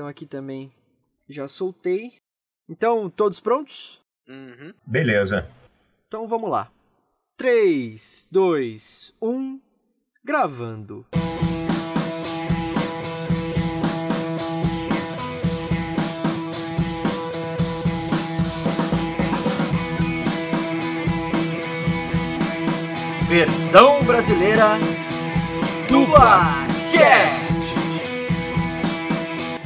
Então aqui também já soltei. Então, todos prontos? Uhum. Beleza. Então vamos lá. 3, 2, 1, gravando. Versão brasileira Dublacast.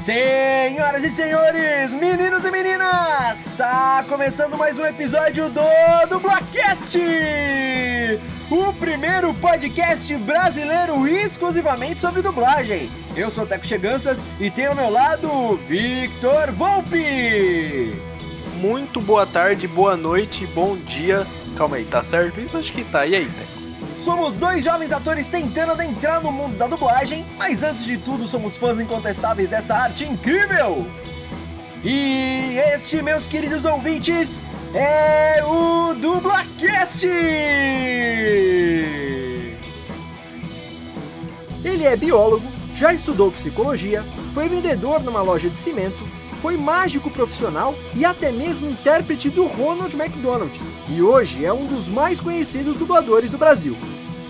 Senhoras e senhores, meninos e meninas, está começando mais um episódio do Dublacast, o primeiro podcast brasileiro exclusivamente sobre dublagem. Eu sou o Teco Cheganças e tenho ao meu lado o Victor Volpe. Muito boa tarde, boa noite, bom dia. Calma aí, tá certo? Isso acho que tá. E aí, Teco? Somos dois jovens atores tentando adentrar no mundo da dublagem, mas antes de tudo somos fãs incontestáveis dessa arte incrível! E este, meus queridos ouvintes, é o Dublacast! Ele é biólogo, já estudou psicologia, foi vendedor numa loja de cimento, foi mágico profissional e até mesmo intérprete do Ronald McDonald. E hoje é um dos mais conhecidos dubladores do Brasil.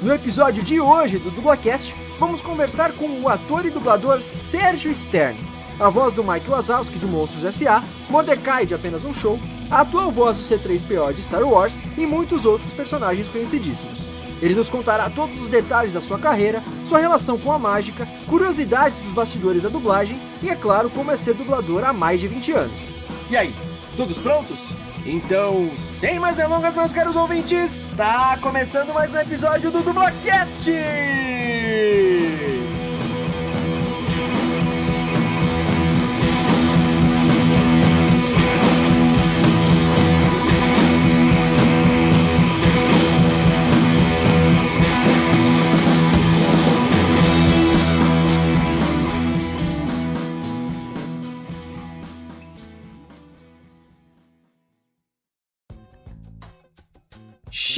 No episódio de hoje do Dublacast, vamos conversar com o ator e dublador Sérgio Stern, a voz do Mike Wazowski do Monstros S.A., Mordecai de Apenas um Show, a atual voz do C3PO de Star Wars e muitos outros personagens conhecidíssimos. Ele nos contará todos os detalhes da sua carreira, sua relação com a mágica, curiosidades dos bastidores da dublagem e, é claro, como é ser dublador há mais de 20 anos. E aí, todos prontos? Então, sem mais delongas, meus caros ouvintes, tá começando mais um episódio do Dublacast!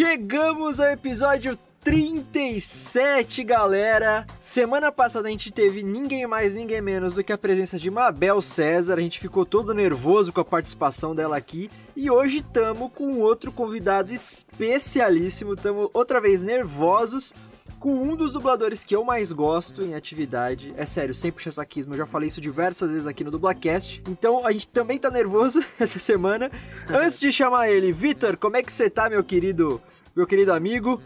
Chegamos ao episódio 37, galera! Semana passada a gente teve ninguém mais, ninguém menos do que a presença de Mabel César. A gente ficou todo nervoso com a participação dela aqui. E hoje estamos com outro convidado especialíssimo. Estamos outra vez nervosos com um dos dubladores que eu mais gosto em atividade. É sério, sem puxa saquismo, eu já falei isso diversas vezes aqui no Dublacast. Então a gente também tá nervoso essa semana. Antes de chamar ele, Vitor, como é que você tá, meu querido, meu querido amigo?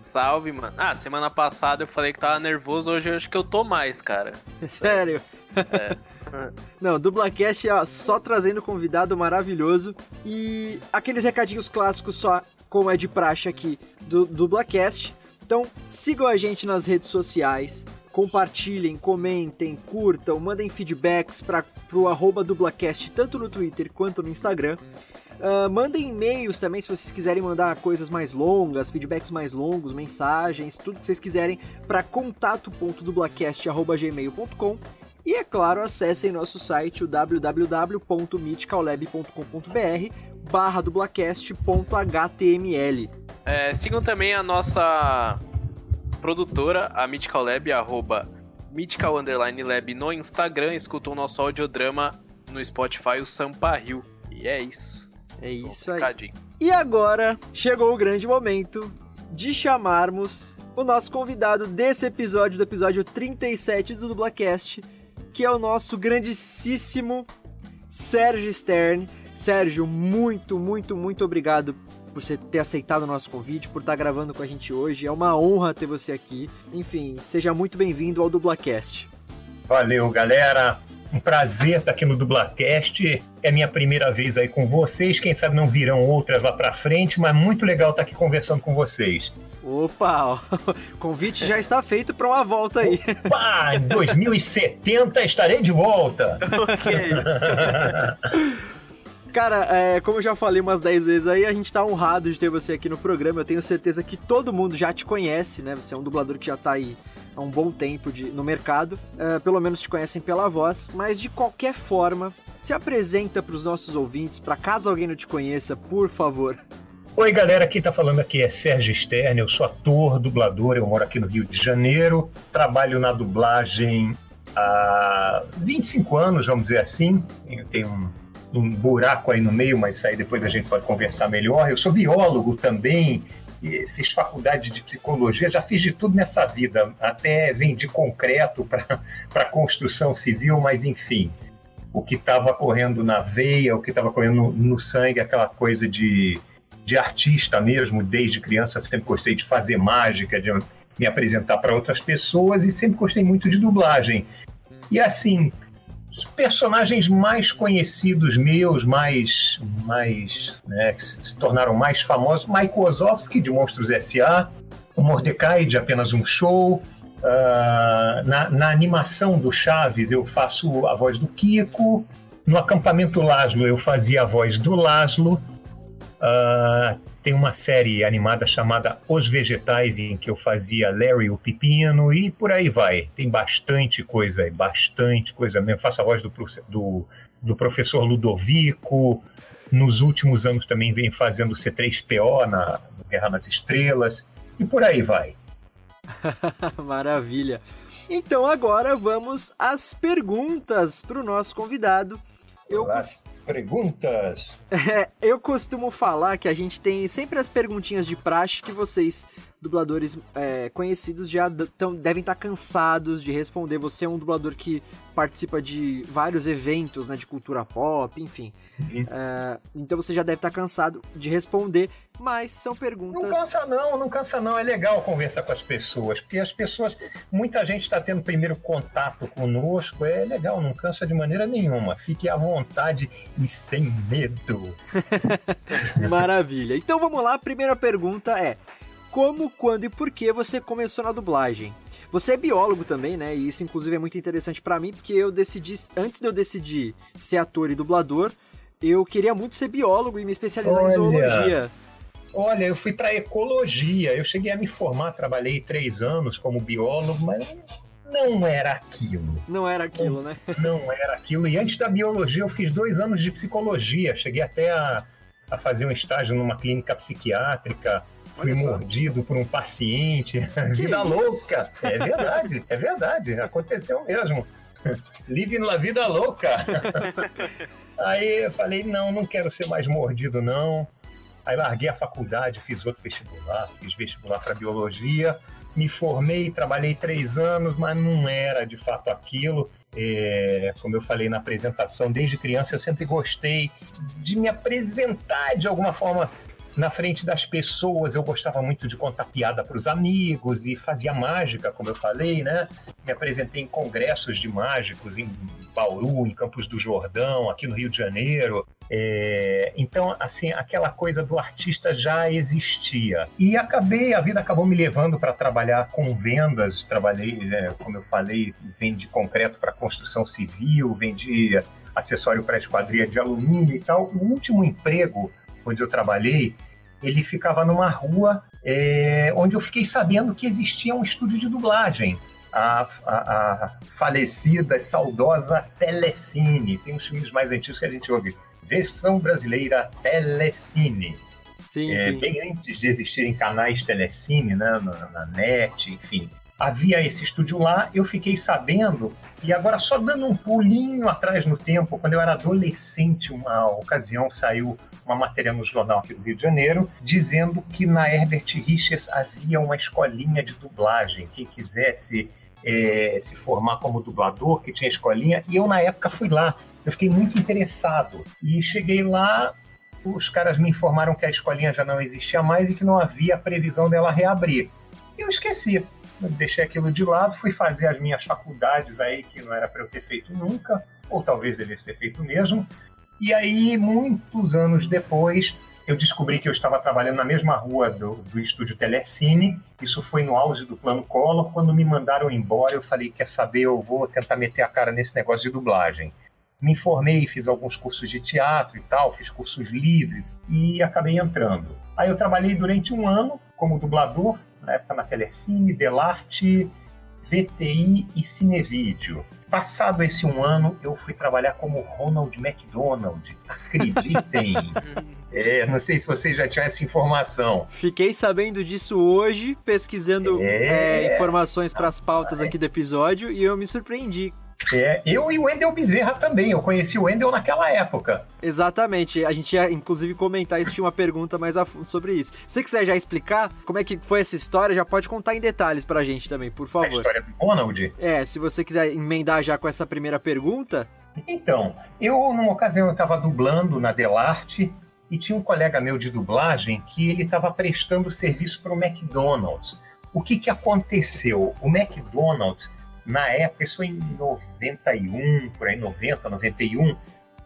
Salve, mano. Ah, semana passada eu falei que tava nervoso, hoje eu acho que eu tô mais, cara. Sério? É. Não, Dublacast é só trazendo convidado maravilhoso. E aqueles recadinhos clássicos só, como é de praxe aqui do Dublacast. Então sigam a gente nas redes sociais, compartilhem, comentem, curtam, mandem feedbacks para o arroba dublacast tanto no Twitter quanto no Instagram. Uh, mandem e-mails também se vocês quiserem mandar coisas mais longas, feedbacks mais longos, mensagens, tudo que vocês quiserem para contato.dublacast.gmail.com e é claro, acessem nosso site www.mythicallab.com.br barra dublacast.html. É, sigam também a nossa produtora, a Mythical Lab, arroba Mythical Underline Lab no Instagram. Escutam o nosso audiodrama no Spotify, o Sampa Rio. E é isso. É Só um isso aí. recadinho. E agora chegou o grande momento de chamarmos o nosso convidado desse episódio, do episódio 37 do Dublacast, que é o nosso grandíssimo Sérgio Stern. Sérgio, muito, muito, muito obrigado por você ter aceitado o nosso convite, por estar gravando com a gente hoje. É uma honra ter você aqui. Enfim, seja muito bem-vindo ao Dublacast. Valeu, galera. Um prazer estar aqui no Dublacast. É minha primeira vez aí com vocês. Quem sabe não virão outras lá pra frente, mas muito legal estar aqui conversando com vocês. Opa, ó, o convite já está feito para uma volta aí. Pá, em 2070 estarei de volta. que é isso? Cara, é, como eu já falei umas 10 vezes aí, a gente tá honrado de ter você aqui no programa. Eu tenho certeza que todo mundo já te conhece, né? Você é um dublador que já tá aí há um bom tempo de- no mercado. É, pelo menos te conhecem pela voz. Mas de qualquer forma, se apresenta pros nossos ouvintes, para caso alguém não te conheça, por favor. Oi, galera. Quem tá falando aqui é Sérgio Stern. Eu sou ator, dublador. Eu moro aqui no Rio de Janeiro. Trabalho na dublagem há 25 anos, vamos dizer assim. Tem um, um buraco aí no meio, mas aí depois a gente pode conversar melhor. Eu sou biólogo também, fiz faculdade de psicologia, já fiz de tudo nessa vida, até vendi concreto para construção civil, mas enfim, o que estava correndo na veia, o que estava correndo no, no, sangue, aquela coisa de, de artista mesmo, desde criança sempre gostei de fazer mágica, de me apresentar para outras pessoas e sempre gostei muito de dublagem. E assim, personagens mais conhecidos meus, mais, mais né, que se tornaram mais famosos, Mike Wazowski, de Monstros S.A., o Mordecai, de Apenas um Show, Uh, na, na, animação do Chaves eu faço a voz do Kiko. No acampamento Laszlo eu fazia a voz do Laszlo. Uh, tem uma série animada chamada Os Vegetais em que eu fazia Larry o Pepino e por aí vai. Tem bastante coisa aí, bastante coisa mesmo. Faço a voz do, do, do professor Ludovico. Nos últimos anos também vem fazendo C3PO na Guerra nas Estrelas e por aí vai. Maravilha. Então agora vamos às perguntas para o nosso convidado. Eu As perguntas. É, eu costumo falar que a gente tem sempre as perguntinhas de praxe que vocês dubladores é, conhecidos já tão, devem estar tá cansados de responder. Você é um dublador que participa de vários eventos né, de cultura pop, enfim. É, então você já deve estar tá cansado de responder, mas são perguntas. Não cansa, não, não cansa, não. É legal conversar com as pessoas, porque as pessoas, muita gente está tendo primeiro contato conosco, é legal, não cansa de maneira nenhuma. Fique à vontade e sem medo. Maravilha. Então vamos lá, a primeira pergunta é como, quando e por que você começou na dublagem. Você é biólogo também, né? E isso, inclusive, é muito interessante para mim, porque eu decidi, antes de eu decidir ser ator e dublador, eu queria muito ser biólogo e me especializar Olha. em zoologia. Olha, eu fui para ecologia. Eu cheguei a me formar, trabalhei três anos como biólogo, mas não era aquilo. Não era aquilo, não, né? Não era aquilo. E antes da biologia, eu fiz dois anos de psicologia. Cheguei até a, a fazer um estágio numa clínica psiquiátrica fui mordido por um paciente. vida louca. É verdade, é verdade. Aconteceu mesmo. Live na vida louca. Aí eu falei, não, não quero ser mais mordido, não. Aí larguei a faculdade, fiz outro vestibular, fiz vestibular para biologia, me formei, trabalhei três anos, mas não era de fato aquilo. É, como eu falei na apresentação, desde criança eu sempre gostei de me apresentar de alguma forma na frente das pessoas. Eu gostava muito de contar piada para os amigos e fazia mágica, como eu falei, né? Me apresentei em congressos de mágicos em Bauru, em Campos do Jordão, aqui no Rio de Janeiro. É, então, assim, aquela coisa do artista já existia. E acabei, a vida acabou me levando para trabalhar com vendas. Trabalhei, né, como eu falei, vendi concreto para construção civil, vendi acessório para esquadria de alumínio e tal. O último emprego onde eu trabalhei, ele ficava numa rua é, onde eu fiquei sabendo que existia um estúdio de dublagem. A, a, a falecida, saudosa Telecine. Tem uns filmes mais antigos que a gente ouve. Versão brasileira Telecine. Sim, é, sim. Bem antes de existirem canais Telecine, né, na, na net, enfim havia esse estúdio lá, eu fiquei sabendo, e agora só dando um pulinho atrás no tempo, quando eu era adolescente, uma ocasião saiu uma matéria no jornal aqui do Rio de Janeiro, dizendo que na Herbert Richards havia uma escolinha de dublagem, quem quisesse é, se formar como dublador, que tinha escolinha, e eu na época fui lá, eu fiquei muito interessado, e cheguei lá, os caras me informaram que a escolinha já não existia mais e que não havia previsão dela reabrir. Eu esqueci deixei aquilo de lado, fui fazer as minhas faculdades aí, que não era para eu ter feito nunca, ou talvez devesse ter feito mesmo. E aí, muitos anos depois, eu descobri que eu estava trabalhando na mesma rua do, do estúdio Telecine. Isso foi no auge do plano Collor. Quando me mandaram embora, eu falei: quer saber, eu vou tentar meter a cara nesse negócio de dublagem. Me informei, fiz alguns cursos de teatro e tal, fiz cursos livres e acabei entrando. Aí eu trabalhei durante um ano como dublador na época na Telecine, Delarte, VTI e Cinevídeo. Passado esse um ano, eu fui trabalhar como Ronald McDonald. Acreditem! é, não sei se vocês já tinham essa informação. Fiquei sabendo disso hoje, pesquisando é... É, informações para as pautas aqui do episódio, e eu me surpreendi. É, eu e o Wendel Bezerra também. Eu conheci o Wendel naquela época. Exatamente. A gente ia, inclusive, comentar isso, tinha uma pergunta mais a fundo sobre isso. Se você quiser já explicar como é que foi essa história, já pode contar em detalhes pra gente também, por favor. A história do Ronald? É, se você quiser emendar já com essa primeira pergunta. Então, eu, numa ocasião, eu estava dublando na Delarte e tinha um colega meu de dublagem que ele estava prestando serviço para o McDonald's. O que, que aconteceu? O McDonald's na época, isso em 91, por aí, 90, 91,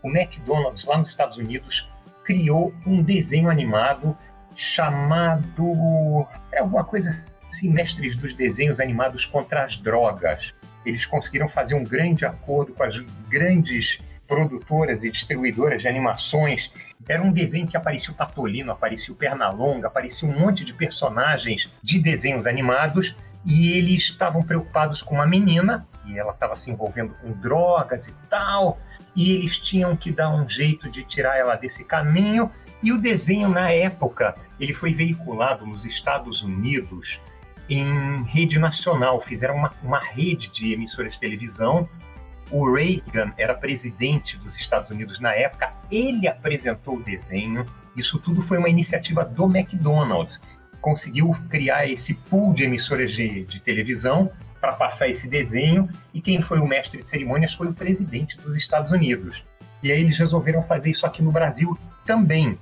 o McDonald's lá nos Estados Unidos criou um desenho animado chamado. É alguma coisa assim, Mestres dos Desenhos Animados contra as Drogas. Eles conseguiram fazer um grande acordo com as grandes produtoras e distribuidoras de animações. Era um desenho que aparecia o Patolino, aparecia o Pernalonga, aparecia um monte de personagens de desenhos animados e eles estavam preocupados com uma menina e ela estava se envolvendo com drogas e tal, e eles tinham que dar um jeito de tirar ela desse caminho. E o desenho na época ele foi veiculado nos Estados Unidos em rede nacional, fizeram uma, uma rede de emissoras de televisão. O Reagan era presidente dos Estados Unidos na época, ele apresentou o desenho. Isso tudo foi uma iniciativa do McDonald's conseguiu criar esse pool de emissoras de, de televisão para passar esse desenho, e quem foi o mestre de cerimônias foi o presidente dos Estados Unidos. E aí eles resolveram fazer isso aqui no Brasil também.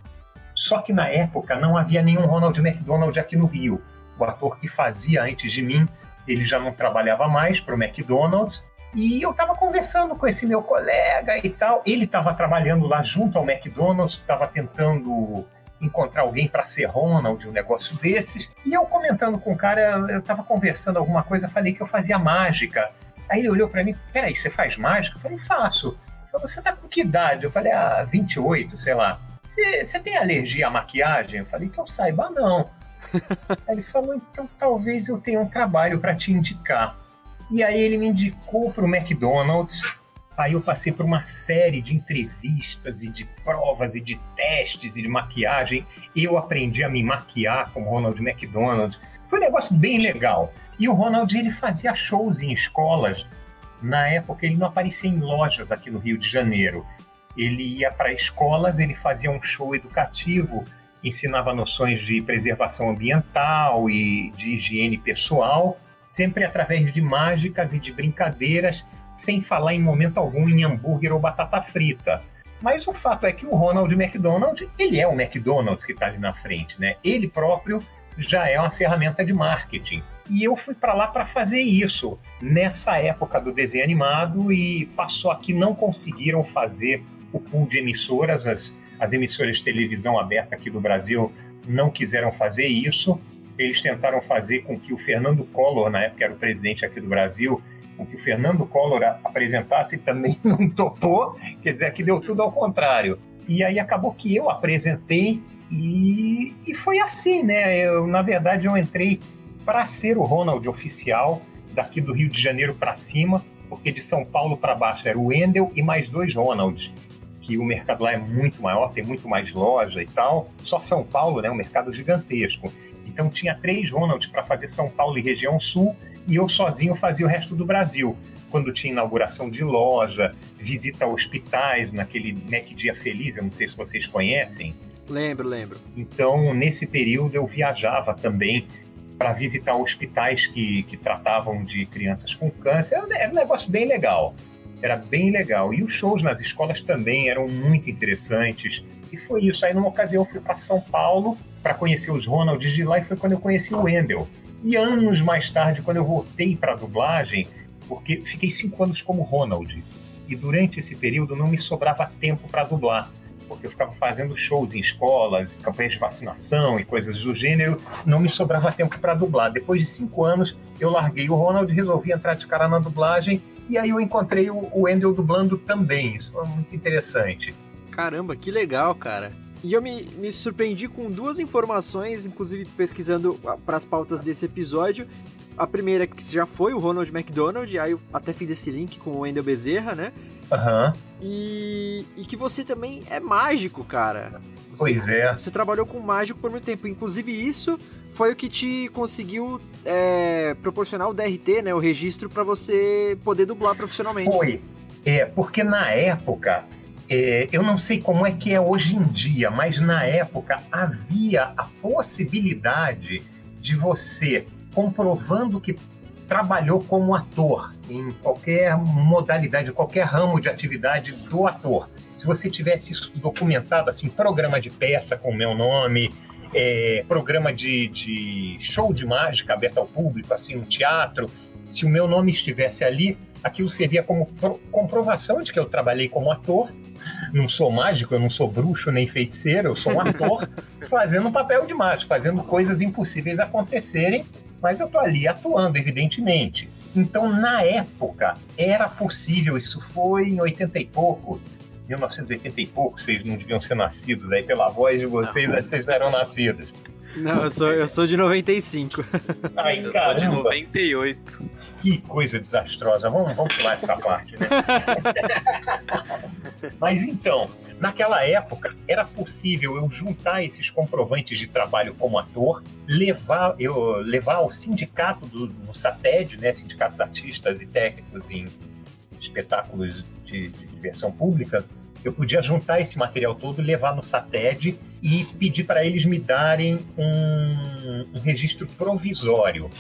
Só que na época não havia nenhum Ronald McDonald aqui no Rio. O ator que fazia antes de mim, ele já não trabalhava mais para o McDonald's. E eu estava conversando com esse meu colega e tal. Ele estava trabalhando lá junto ao McDonald's, estava tentando encontrar alguém para ser Ronald, um negócio desses. E eu comentando com o cara, eu estava conversando alguma coisa, falei que eu fazia mágica. Aí ele olhou para mim, peraí, você faz mágica? Eu falei, faço. Ele falou, você tá com que idade? Eu falei, ah, 28, sei lá. Você, tem alergia à maquiagem? Eu falei, que eu saiba, não. aí ele falou, então talvez eu tenha um trabalho para te indicar. E aí ele me indicou para o McDonald's Aí eu passei por uma série de entrevistas e de provas e de testes e de maquiagem. Eu aprendi a me maquiar como Ronald McDonald. Foi um negócio bem legal. E o Ronald ele fazia shows em escolas. Na época ele não aparecia em lojas aqui no Rio de Janeiro. Ele ia para escolas, ele fazia um show educativo, ensinava noções de preservação ambiental e de higiene pessoal, sempre através de mágicas e de brincadeiras sem falar em momento algum em hambúrguer ou batata frita. Mas o fato é que o Ronald McDonald, ele é o McDonald's que está ali na frente, né? Ele próprio já é uma ferramenta de marketing. E eu fui para lá para fazer isso nessa época do desenho animado e passou aqui não conseguiram fazer o pool de emissoras, as, as emissoras de televisão aberta aqui do Brasil não quiseram fazer isso. Eles tentaram fazer com que o Fernando Collor, na época era o presidente aqui do Brasil, com que o Fernando Collor apresentasse também não topou, quer dizer, que deu tudo ao contrário. E aí acabou que eu apresentei e, e foi assim, né? Eu, na verdade, eu entrei para ser o Ronald oficial daqui do Rio de Janeiro para cima, porque de São Paulo para baixo era o Wendel e mais dois Ronalds, que o mercado lá é muito maior, tem muito mais loja e tal. Só São Paulo, né? Um mercado gigantesco. Então tinha três Ronalds para fazer São Paulo e região sul e eu sozinho fazia o resto do Brasil. Quando tinha inauguração de loja, visita a hospitais, naquele Mac Dia Feliz, eu não sei se vocês conhecem. Lembro, lembro. Então, nesse período, eu viajava também para visitar hospitais que, que tratavam de crianças com câncer. Era um negócio bem legal. Era bem legal. E os shows nas escolas também eram muito interessantes. E foi isso. Aí, numa ocasião, eu fui para São Paulo para conhecer os Ronalds de lá e foi quando eu conheci o Wendel. E anos mais tarde, quando eu voltei para a dublagem, porque fiquei cinco anos como Ronald, e durante esse período não me sobrava tempo para dublar, porque eu ficava fazendo shows em escolas, campanhas de vacinação e coisas do gênero, não me sobrava tempo para dublar. Depois de cinco anos, eu larguei o Ronald, resolvi entrar de cara na dublagem, e aí eu encontrei o Wendel dublando também. Isso foi muito interessante. Caramba, que legal, cara. E eu me, me surpreendi com duas informações, inclusive pesquisando para as pautas desse episódio. A primeira que já foi o Ronald McDonald, aí eu até fiz esse link com o Wendel Bezerra, né? Aham. Uhum. E, e que você também é mágico, cara. Você, pois é. Você trabalhou com mágico por muito tempo. Inclusive, isso foi o que te conseguiu é, proporcionar o DRT, né? O registro para você poder dublar profissionalmente. Foi. É, porque na época, é, eu não sei como é que é hoje em dia, mas na época havia a possibilidade de você, comprovando que trabalhou como ator em qualquer modalidade, qualquer ramo de atividade do ator. Se você tivesse isso documentado, assim, programa de peça com meu nome, é, programa de, de show de mágica aberto ao público, assim, um teatro, se o meu nome estivesse ali, aquilo servia como comprovação de que eu trabalhei como ator. Não sou mágico, eu não sou bruxo nem feiticeiro, eu sou um ator fazendo um papel de mágico, fazendo coisas impossíveis acontecerem, mas eu tô ali atuando, evidentemente. Então, na época, era possível, isso foi em 80 e pouco, 1980 e pouco, vocês não deviam ser nascidos aí, pela voz de vocês, não. vocês não eram nascidos. Não, eu sou, eu sou de 95. Ai, eu caramba. sou de 98. Que coisa desastrosa. Vamos, vamos pular essa parte, né? Mas então, naquela época, era possível eu juntar esses comprovantes de trabalho como ator, levar, eu, levar ao sindicato do, do SATED, né, sindicatos artistas e técnicos em espetáculos de, de diversão pública, eu podia juntar esse material todo, levar no SATED e pedir para eles me darem um, um registro provisório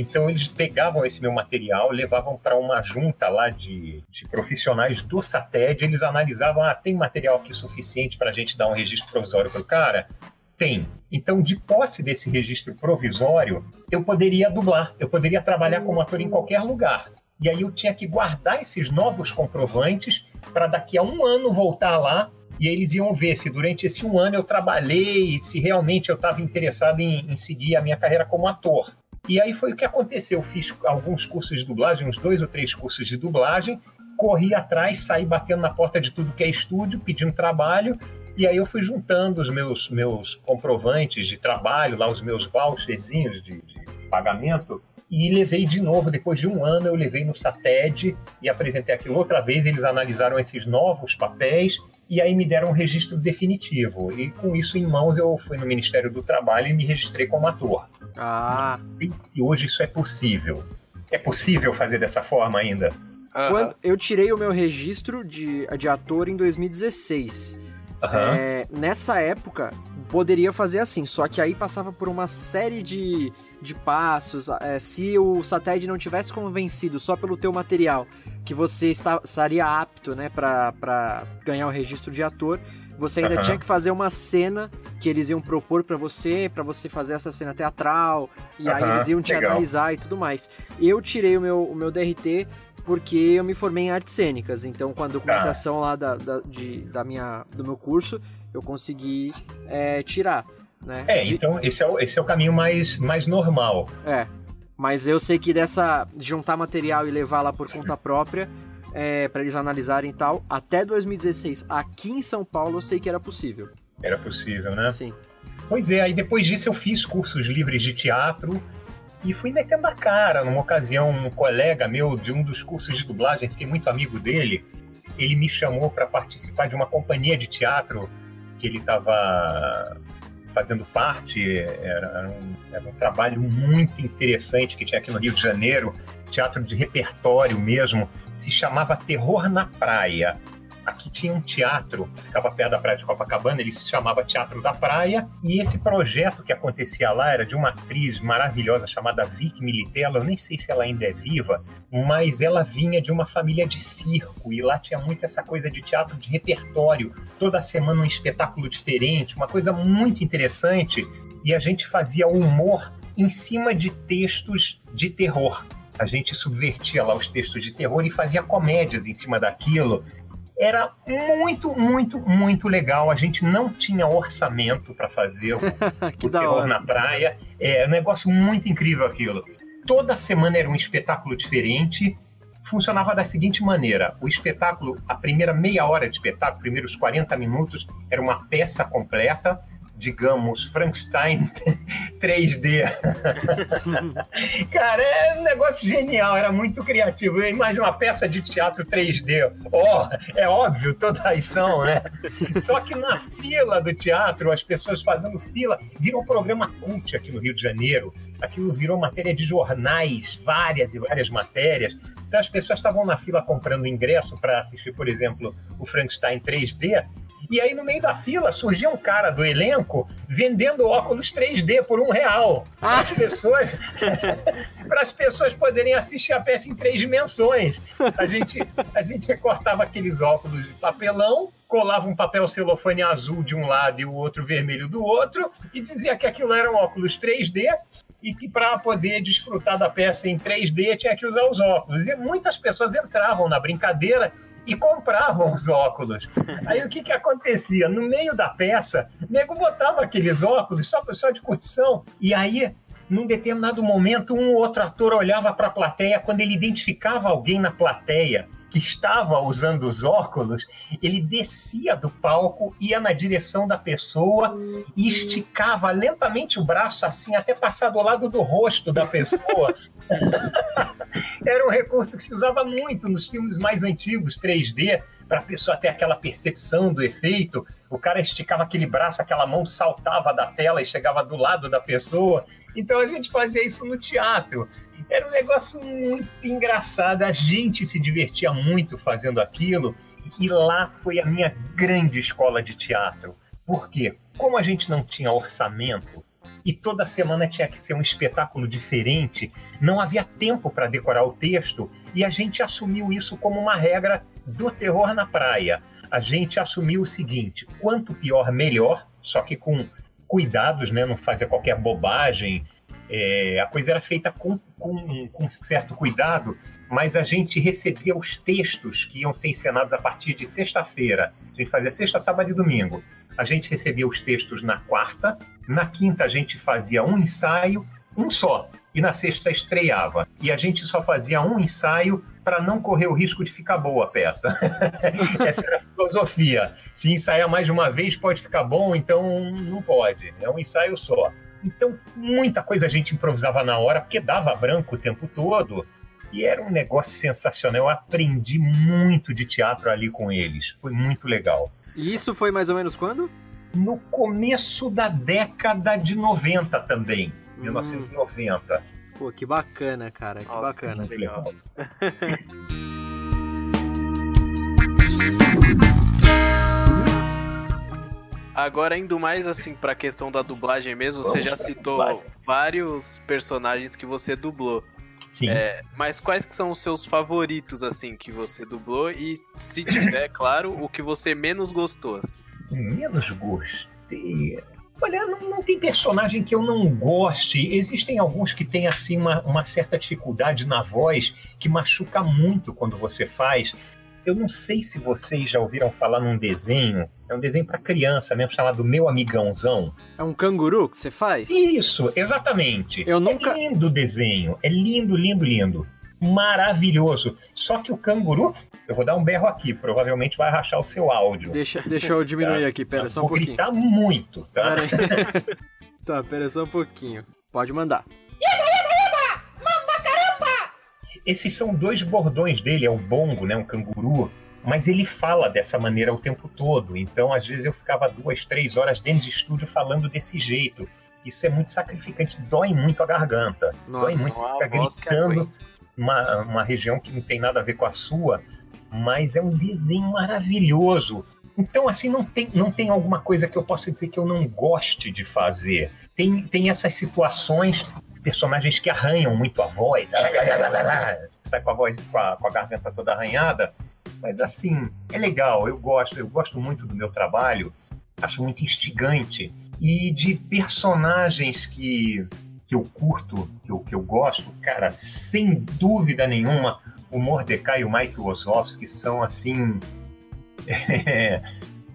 então eles pegavam esse meu material, levavam para uma junta lá de, de, profissionais do SATED, eles analisavam, ah, tem material aqui suficiente para a gente dar um registro provisório para o cara? Tem. Então, de posse desse registro provisório, eu poderia dublar, eu poderia trabalhar como ator em qualquer lugar. E aí eu tinha que guardar esses novos comprovantes para daqui a um ano voltar lá e eles iam ver se durante esse um ano eu trabalhei, se realmente eu estava interessado em, em, seguir a minha carreira como ator. E aí foi o que aconteceu. Eu fiz alguns cursos de dublagem, uns dois ou três cursos de dublagem, corri atrás, saí batendo na porta de tudo que é estúdio, pedindo trabalho, e aí eu fui juntando os meus, meus comprovantes de trabalho, lá os meus voucherzinhos de, de pagamento, e levei de novo, depois de um ano, eu levei no SATED e apresentei aquilo outra vez. Eles analisaram esses novos papéis e aí me deram um registro definitivo. E com isso em mãos, eu fui no Ministério do Trabalho e me registrei como ator. Ah. E hoje isso é possível. É possível fazer dessa forma ainda? Quando eu tirei o meu registro de, de ator em 2016. Uhum. É, nessa época, poderia fazer assim, só que aí passava por uma série de, de passos. É, se o Sated não tivesse convencido só pelo teu material que você está, estaria apto né, para ganhar o registro de ator, você ainda uhum. tinha que fazer uma cena que eles iam propor para você, para você fazer essa cena teatral, e uhum. aí eles iam te Legal. analisar e tudo mais. Eu tirei o meu, o meu DRT porque eu me formei em artes cênicas, então com a documentação ah. lá da, da, de, da minha, do meu curso, eu consegui é, tirar. Né? É, então esse é, o, esse é o caminho mais, mais normal. É, mas eu sei que dessa juntar material e levar lá por conta própria, é, para eles analisarem e tal, até 2016, aqui em São Paulo, eu sei que era possível. Era possível, né? Sim. Pois é, aí depois disso eu fiz cursos livres de teatro e fui metendo a cara. Numa ocasião, um colega meu de um dos cursos de dublagem, fiquei muito amigo dele, ele me chamou para participar de uma companhia de teatro que ele estava fazendo parte. Era um, era um, trabalho muito interessante que tinha aqui no Rio de Janeiro, teatro de repertório mesmo se chamava Terror na Praia. Aqui tinha um teatro, ficava perto da praia de Copacabana, ele se chamava Teatro da Praia, e esse projeto que acontecia lá era de uma atriz maravilhosa chamada Vicky Militella, eu nem sei se ela ainda é viva, mas ela vinha de uma família de circo, e lá tinha muito essa coisa de teatro de repertório, toda semana um espetáculo diferente, uma coisa muito interessante, e a gente fazia humor em cima de textos de terror a gente subvertia lá os textos de terror e fazia comédias em cima daquilo. Era muito, muito, muito legal. A gente não tinha orçamento para fazer o, o terror na praia. É um negócio muito incrível aquilo. Toda semana era um espetáculo diferente. Funcionava da seguinte maneira: o espetáculo, a primeira meia hora de espetáculo, primeiros 40 minutos, era uma peça completa digamos, Frankenstein 3D. Cara, é um negócio genial, era muito criativo. Eu imagino uma peça de teatro 3D. Oh, é óbvio, todas são, né? Só que na fila do teatro, as pessoas fazendo fila, virou um programa cult aqui no Rio de Janeiro. Aquilo virou matéria de jornais, várias e várias matérias. Então as pessoas estavam na fila comprando ingresso para assistir, por exemplo, o Frankenstein 3D e aí, no meio da fila, surgia um cara do elenco vendendo óculos 3D por um real. Para as pessoas, para as pessoas poderem assistir a peça em três dimensões. A gente, a gente recortava aqueles óculos de papelão, colava um papel celofane azul de um lado e o outro vermelho do outro, e dizia que aquilo eram óculos 3D e que para poder desfrutar da peça em 3D tinha que usar os óculos. E muitas pessoas entravam na brincadeira e compravam os óculos. Aí o que, que acontecia? No meio da peça, o nego botava aqueles óculos só, só de curtição, e aí num determinado momento, um ou outro ator olhava para a plateia, quando ele identificava alguém na plateia que estava usando os óculos, ele descia do palco, ia na direção da pessoa e esticava lentamente o braço assim, até passar do lado do rosto da pessoa. Era um recurso que se usava muito nos filmes mais antigos, 3D, para a pessoa ter aquela percepção do efeito. O cara esticava aquele braço, aquela mão saltava da tela e chegava do lado da pessoa. Então a gente fazia isso no teatro. Era um negócio muito engraçado, a gente se divertia muito fazendo aquilo, e lá foi a minha grande escola de teatro. Por quê? Como a gente não tinha orçamento e toda semana tinha que ser um espetáculo diferente, não havia tempo para decorar o texto e a gente assumiu isso como uma regra do terror na praia. A gente assumiu o seguinte: quanto pior, melhor, só que com cuidados, né? Não fazer qualquer bobagem, é, a coisa era feita com, com, com, certo cuidado, mas a gente recebia os textos que iam ser encenados a partir de sexta-feira. A gente fazia sexta, sábado e domingo. A gente recebia os textos na quarta, na quinta a gente fazia um ensaio, um só, e na sexta estreava. E a gente só fazia um ensaio para não correr o risco de ficar boa a peça. Essa era a filosofia. Se ensaiar mais de uma vez pode ficar bom, então não pode. É um ensaio só. Então, muita coisa a gente improvisava na hora, porque dava branco o tempo todo. E era um negócio sensacional. Eu aprendi muito de teatro ali com eles. Foi muito legal. E isso foi mais ou menos quando? No começo da década de 90 também. Hum. 1990. Pô, que bacana, cara. Que Nossa, bacana. Que legal. Agora, indo mais assim pra questão da dublagem mesmo, Vamos você já citou dublagem. vários personagens que você dublou. Sim. É, mas quais que são os seus favoritos, assim, que você dublou? E, se tiver, claro, o que você menos gostou, assim. Menos gostei... Olha, não, não, tem personagem que eu não goste. Existem alguns que têm, assim, uma, uma certa dificuldade na voz que machuca muito quando você faz. Eu não sei se vocês já ouviram falar num desenho, é um desenho para criança mesmo, chamado Meu Amigãozão. É um canguru que você faz? Isso, exatamente. Eu nunca... É lindo o desenho, é lindo, lindo, lindo. Maravilhoso. Só que o canguru, eu vou dar um berro aqui, provavelmente vai rachar o seu áudio. Deixa, deixa eu diminuir tá? aqui, pera só um pouquinho. Vou gritar muito, tá? Pera tá, pera só um pouquinho. Pode mandar. Esses são dois bordões dele, é o bongo, né, um canguru, mas ele fala dessa maneira o tempo todo. Então, às vezes eu ficava duas, três horas dentro de estúdio falando desse jeito. Isso é muito sacrificante, dói muito a garganta. Nossa, dói muito, ficar é gritando uma, uma região que não tem nada a ver com a sua, mas é um desenho maravilhoso. Então, assim, não tem, não tem alguma coisa que eu possa dizer que eu não goste de fazer. Tem, tem essas situações personagens que arranham muito a voz, sai com a voz com a, com a garganta toda arranhada, mas assim, é legal, eu gosto, eu gosto muito do meu trabalho, acho muito instigante. E de personagens que, que eu curto, que eu, que eu gosto, cara, sem dúvida nenhuma, o Mordecai e o Mike Wazowski são assim. É,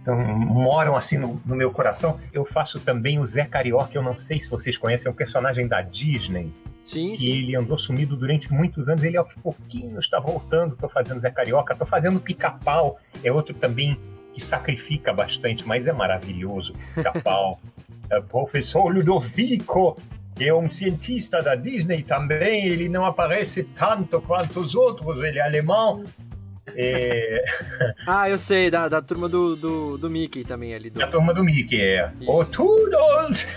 então, moram assim no, no, meu coração. Eu faço também o Zé Carioca, eu não sei se vocês conhecem, é um personagem da Disney. Sim, sim. ele andou sumido durante muitos anos. Ele aos pouquinhos está voltando. Estou fazendo Zé Carioca, estou fazendo Pica-Pau. É outro também que sacrifica bastante, mas é maravilhoso. Pica-Pau. é, professor Ludovico, que é um cientista da Disney também, ele não aparece tanto quanto os outros, ele é alemão. É... ah, eu sei, da, da turma do, do, do Mickey também ali. Do... Da turma do Mickey, é. Isso. O Toodles!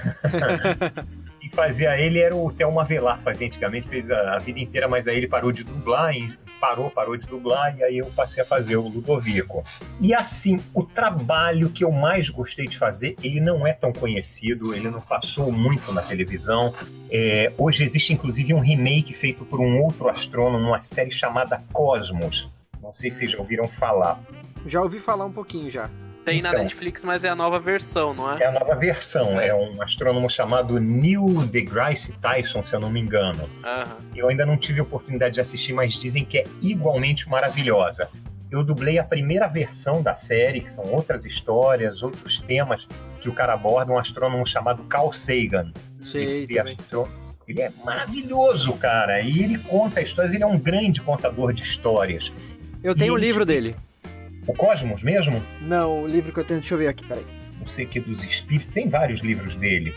e fazia, ele era o Thelma Velar, fazia antigamente, fez a, a, vida inteira, mas aí ele parou de dublar, e parou, parou de dublar, e aí eu passei a fazer o Ludovico. E assim, o trabalho que eu mais gostei de fazer, ele não é tão conhecido, ele não passou muito na televisão. É, hoje existe inclusive um remake feito por um outro astrônomo, uma série chamada Cosmos. Não sei se vocês já ouviram falar. Já ouvi falar um pouquinho já. Tem então, na Netflix, mas é a nova versão, não é? É a nova versão. É um astrônomo chamado Neil deGrasse Tyson, se eu não me engano. Uhum. Eu ainda não tive a oportunidade de assistir, mas dizem que é igualmente maravilhosa. Eu dublei a primeira versão da série, que são outras histórias, outros temas que o cara aborda, um astrônomo chamado Carl Sagan. Sei, Ele é maravilhoso, cara. E ele conta histórias, ele é um grande contador de histórias. Eu tenho o um livro dele. O Cosmos mesmo? Não, o livro que eu tenho. Deixa eu ver aqui, peraí. Não sei que dos espíritos. Tem vários livros dele.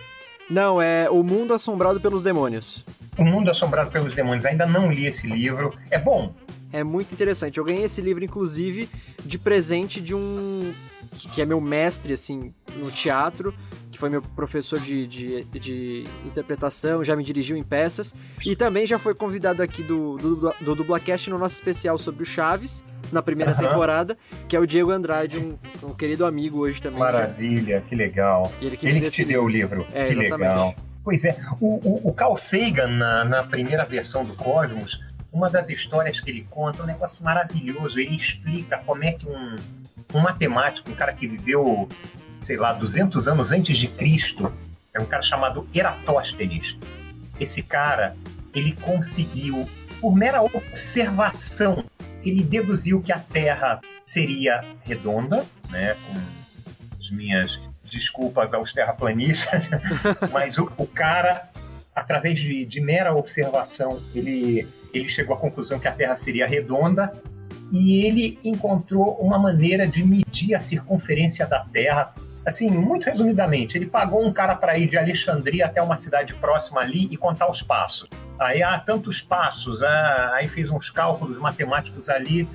Não, é O Mundo Assombrado pelos Demônios. O Mundo Assombrado pelos Demônios. Ainda não li esse livro. É bom. É muito interessante. Eu ganhei esse livro, inclusive, de presente de um. que é meu mestre, assim, no teatro, foi meu professor de, de, de interpretação, já me dirigiu em peças. E também já foi convidado aqui do, do, do Dublacast no nosso especial sobre o Chaves na primeira uhum. temporada, que é o Diego Andrade, um, um, querido amigo hoje também. Maravilha, que legal. ele que, ele que te deu o livro. É, que exatamente. legal. Pois é, o, o, o Carl Sagan, na, na primeira versão do Cosmos, uma das histórias que ele conta é um negócio maravilhoso. Ele explica como é que um, um matemático, um cara que viveu, sei lá, 200 anos antes de Cristo, é um cara chamado Eratóstenes. Esse cara, ele conseguiu, por mera observação ele deduziu que a Terra seria redonda, né, com as minhas desculpas aos terraplanistas, mas o, o cara, através de, de, mera observação, ele, ele chegou à conclusão que a Terra seria redonda e ele encontrou uma maneira de medir a circunferência da Terra assim, muito resumidamente, ele pagou um cara para ir de Alexandria até uma cidade próxima ali e contar os passos. Aí há ah, tantos passos, ah, aí fez uns cálculos matemáticos ali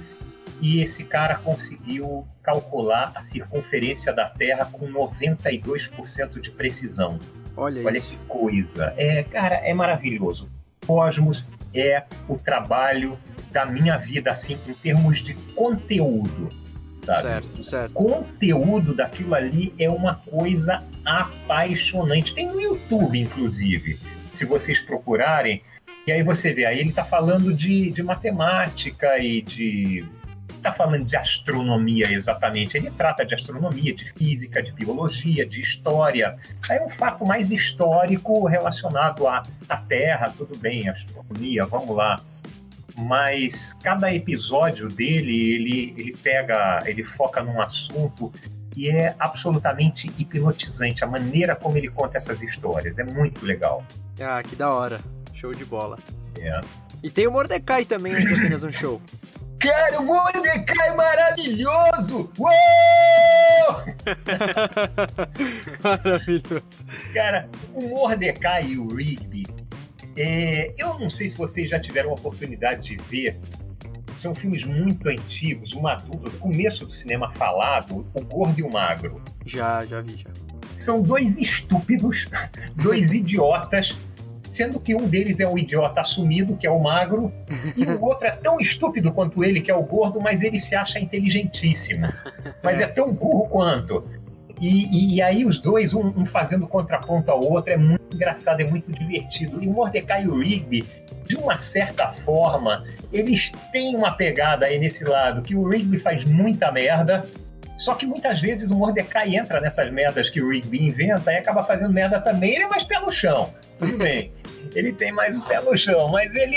e esse cara conseguiu calcular a circunferência da Terra com 92% de precisão. Olha, Olha isso. que coisa. É, cara, é maravilhoso. Cosmos é o trabalho da minha vida, assim, em termos de conteúdo sabe? Certo, certo. O conteúdo daquilo ali é uma coisa apaixonante. Tem no YouTube, inclusive, se vocês procurarem. E aí você vê, aí ele está falando de, de matemática e de. Está falando de astronomia exatamente. Ele trata de astronomia, de física, de biologia, de história. Aí é um fato mais histórico relacionado à, à Terra, tudo bem, astronomia, vamos lá mas cada episódio dele, ele, ele pega, ele foca num assunto e é absolutamente hipnotizante a maneira como ele conta essas histórias. É muito legal. Ah, que da hora. Show de bola. É. E tem o Mordecai também, é apenas um show. Cara, o Mordecai maravilhoso! Uou! maravilhoso. Cara, o Mordecai e o Rigby é, eu não sei se vocês já tiveram a oportunidade de ver. São filmes muito antigos, uma dupla do começo do cinema falado, o Gordo e o Magro. Já, já vi, já. São dois estúpidos, dois idiotas, sendo que um deles é o idiota assumido, que é o magro, e o outro é tão estúpido quanto ele, que é o gordo, mas ele se acha inteligentíssimo. Mas é tão burro quanto. E, e, e, aí os dois, um, um, fazendo contraponto ao outro, é muito engraçado, é muito divertido. E o Mordecai e o Rigby, de uma certa forma, eles têm uma pegada aí nesse lado, que o Rigby faz muita merda, só que muitas vezes o Mordecai entra nessas merdas que o Rigby inventa e acaba fazendo merda também, ele é mais pé no chão. Tudo bem. ele tem mais o pé no chão, mas ele,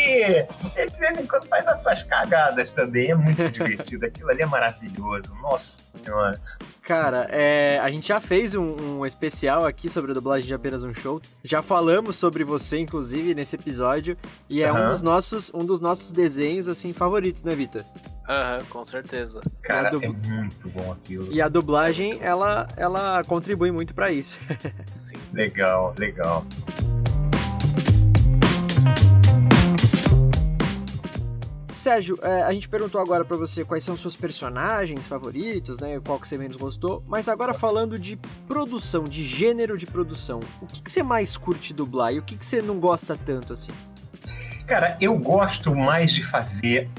ele de vez em quando faz as suas cagadas também. É muito divertido. Aquilo ali é maravilhoso. Nossa senhora. Cara, é, a gente já fez um, um, especial aqui sobre a dublagem de apenas um show. Já falamos sobre você, inclusive, nesse episódio. E é uhum. um, dos nossos, um dos nossos desenhos, assim, favoritos, né, Vitor? Aham, uhum, com certeza. Cara, dub... é muito bom aquilo. E a dublagem, ela, ela contribui muito para isso. Sim. Legal, legal. Sérgio, é, a gente perguntou agora para você quais são seus personagens favoritos, né? Qual que você menos gostou. Mas agora falando de produção, de gênero de produção, o que, que você mais curte dublar e o que, que você não gosta tanto assim? Cara, eu gosto mais de fazer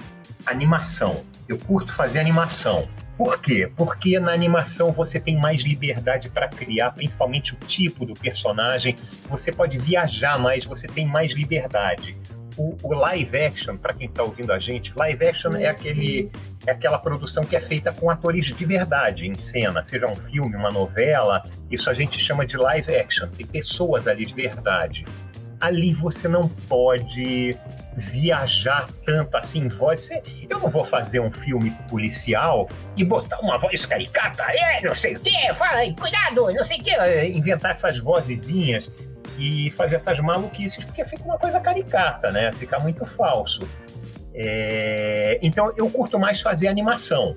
animação. Eu curto fazer animação. Por quê? Porque na animação você tem mais liberdade para criar, principalmente o tipo do personagem. Você pode viajar mais, você tem mais liberdade o, o live action, para quem está ouvindo a gente, live action é aquele é aquela produção que é feita com atores de verdade em cena, seja um filme, uma novela, isso a gente chama de live action, tem pessoas ali de verdade. Ali você não pode viajar tanto assim voz. Eu não vou fazer um filme policial e botar uma voz caricata, é, não sei o quê, fala, cuidado, não sei o quê, inventar essas vozezinhas e fazer essas maluquices, porque fica uma coisa caricata, né? Fica muito falso. É... Então eu curto mais fazer animação.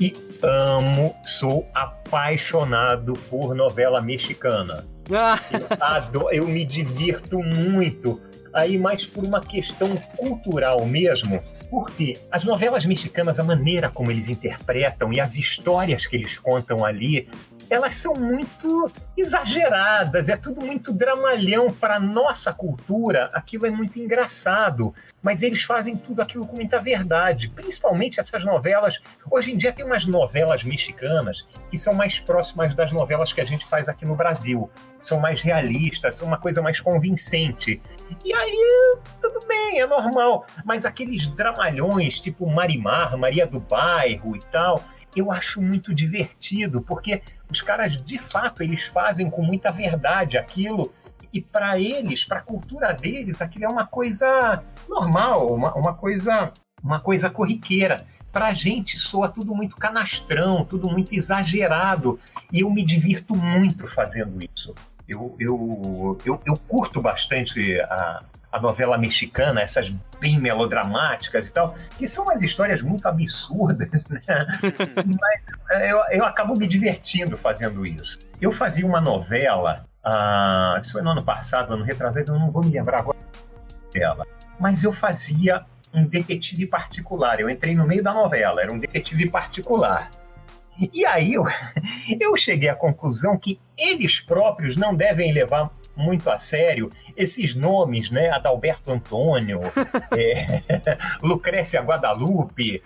E amo, sou apaixonado por novela mexicana. Ah. Eu, adoro, eu me divirto muito. Aí, mais por uma questão cultural mesmo, porque as novelas mexicanas, a maneira como eles interpretam e as histórias que eles contam ali elas são muito exageradas, é tudo muito dramalhão para nossa cultura, aquilo é muito engraçado, mas eles fazem tudo aquilo com muita verdade, principalmente essas novelas. Hoje em dia tem umas novelas mexicanas que são mais próximas das novelas que a gente faz aqui no Brasil, são mais realistas, são uma coisa mais convincente. E aí, tudo bem, é normal, mas aqueles dramalhões tipo Marimar, Maria do Bairro e tal, eu acho muito divertido, porque os caras, de fato, eles fazem com muita verdade aquilo e para eles, para a cultura deles, aquilo é uma coisa normal, uma, uma coisa uma coisa corriqueira. Para a gente soa tudo muito canastrão, tudo muito exagerado, e eu me divirto muito fazendo isso. Eu, eu, eu, eu curto bastante a, a novela mexicana, essas bem melodramáticas e tal, que são umas histórias muito absurdas, né? Mas é, eu, eu acabo me divertindo fazendo isso. Eu fazia uma novela, ah, isso foi no ano passado, ano retrasado, eu não vou me lembrar agora dela, mas eu fazia um detetive particular. Eu entrei no meio da novela, era um detetive particular. E aí eu, eu cheguei à conclusão que eles próprios não devem levar muito a sério esses nomes, né? Adalberto Antônio, é, Lucrécia Guadalupe.